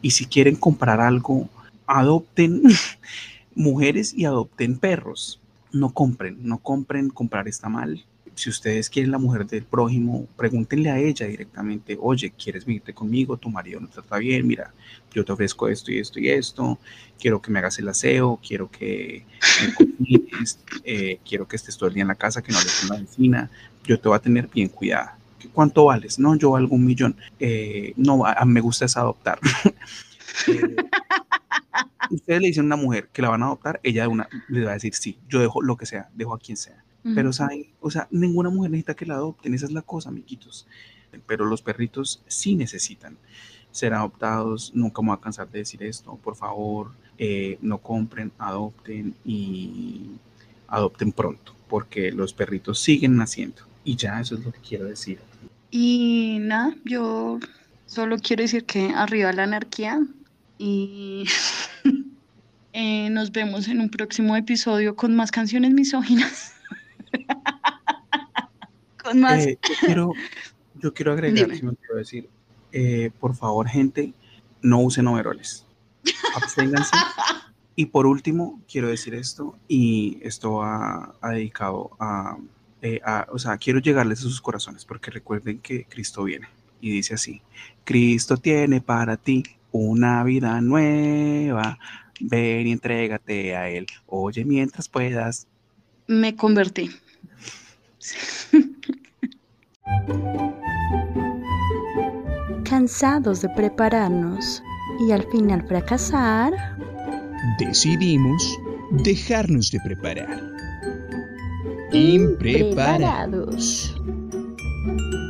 Y si quieren comprar algo, adopten mujeres y adopten perros. No compren, no compren, comprar está mal. Si ustedes quieren la mujer del prójimo, pregúntenle a ella directamente, oye, ¿quieres venirte conmigo? Tu marido no trata bien, mira, yo te ofrezco esto y esto y esto, quiero que me hagas el aseo, quiero que me cocines, eh, quiero que estés todo el día en la casa, que no hables con la vecina, yo te voy a tener bien cuidada. ¿Cuánto vales? No, yo valgo un millón. Eh, no, me gusta es adoptar. Eh, ustedes le dicen a una mujer que la van a adoptar, ella de una, le va a decir sí, yo dejo lo que sea, dejo a quien sea. Pero, ¿saben? O sea, ninguna mujer necesita que la adopten, esa es la cosa, amiguitos. Pero los perritos sí necesitan ser adoptados, nunca me voy a cansar de decir esto, por favor, eh, no compren, adopten y adopten pronto, porque los perritos siguen naciendo. Y ya eso es lo que quiero decir. Y nada, yo solo quiero decir que arriba la anarquía y eh, nos vemos en un próximo episodio con más canciones misóginas. con más... Eh, yo, quiero, yo quiero agregar, Dime. si me quiero decir, eh, por favor, gente, no usen overoles. Absténganse. Y por último, quiero decir esto, y esto va a dedicado a, eh, a- o sea, quiero llegarles a sus corazones, porque recuerden que Cristo viene. Y dice así, Cristo tiene para ti una vida nueva, ven y entrégate a Él, oye mientras puedas. Me convertí. Cansados de prepararnos y al final fracasar, decidimos dejarnos de preparar. Impreparados. Preparados.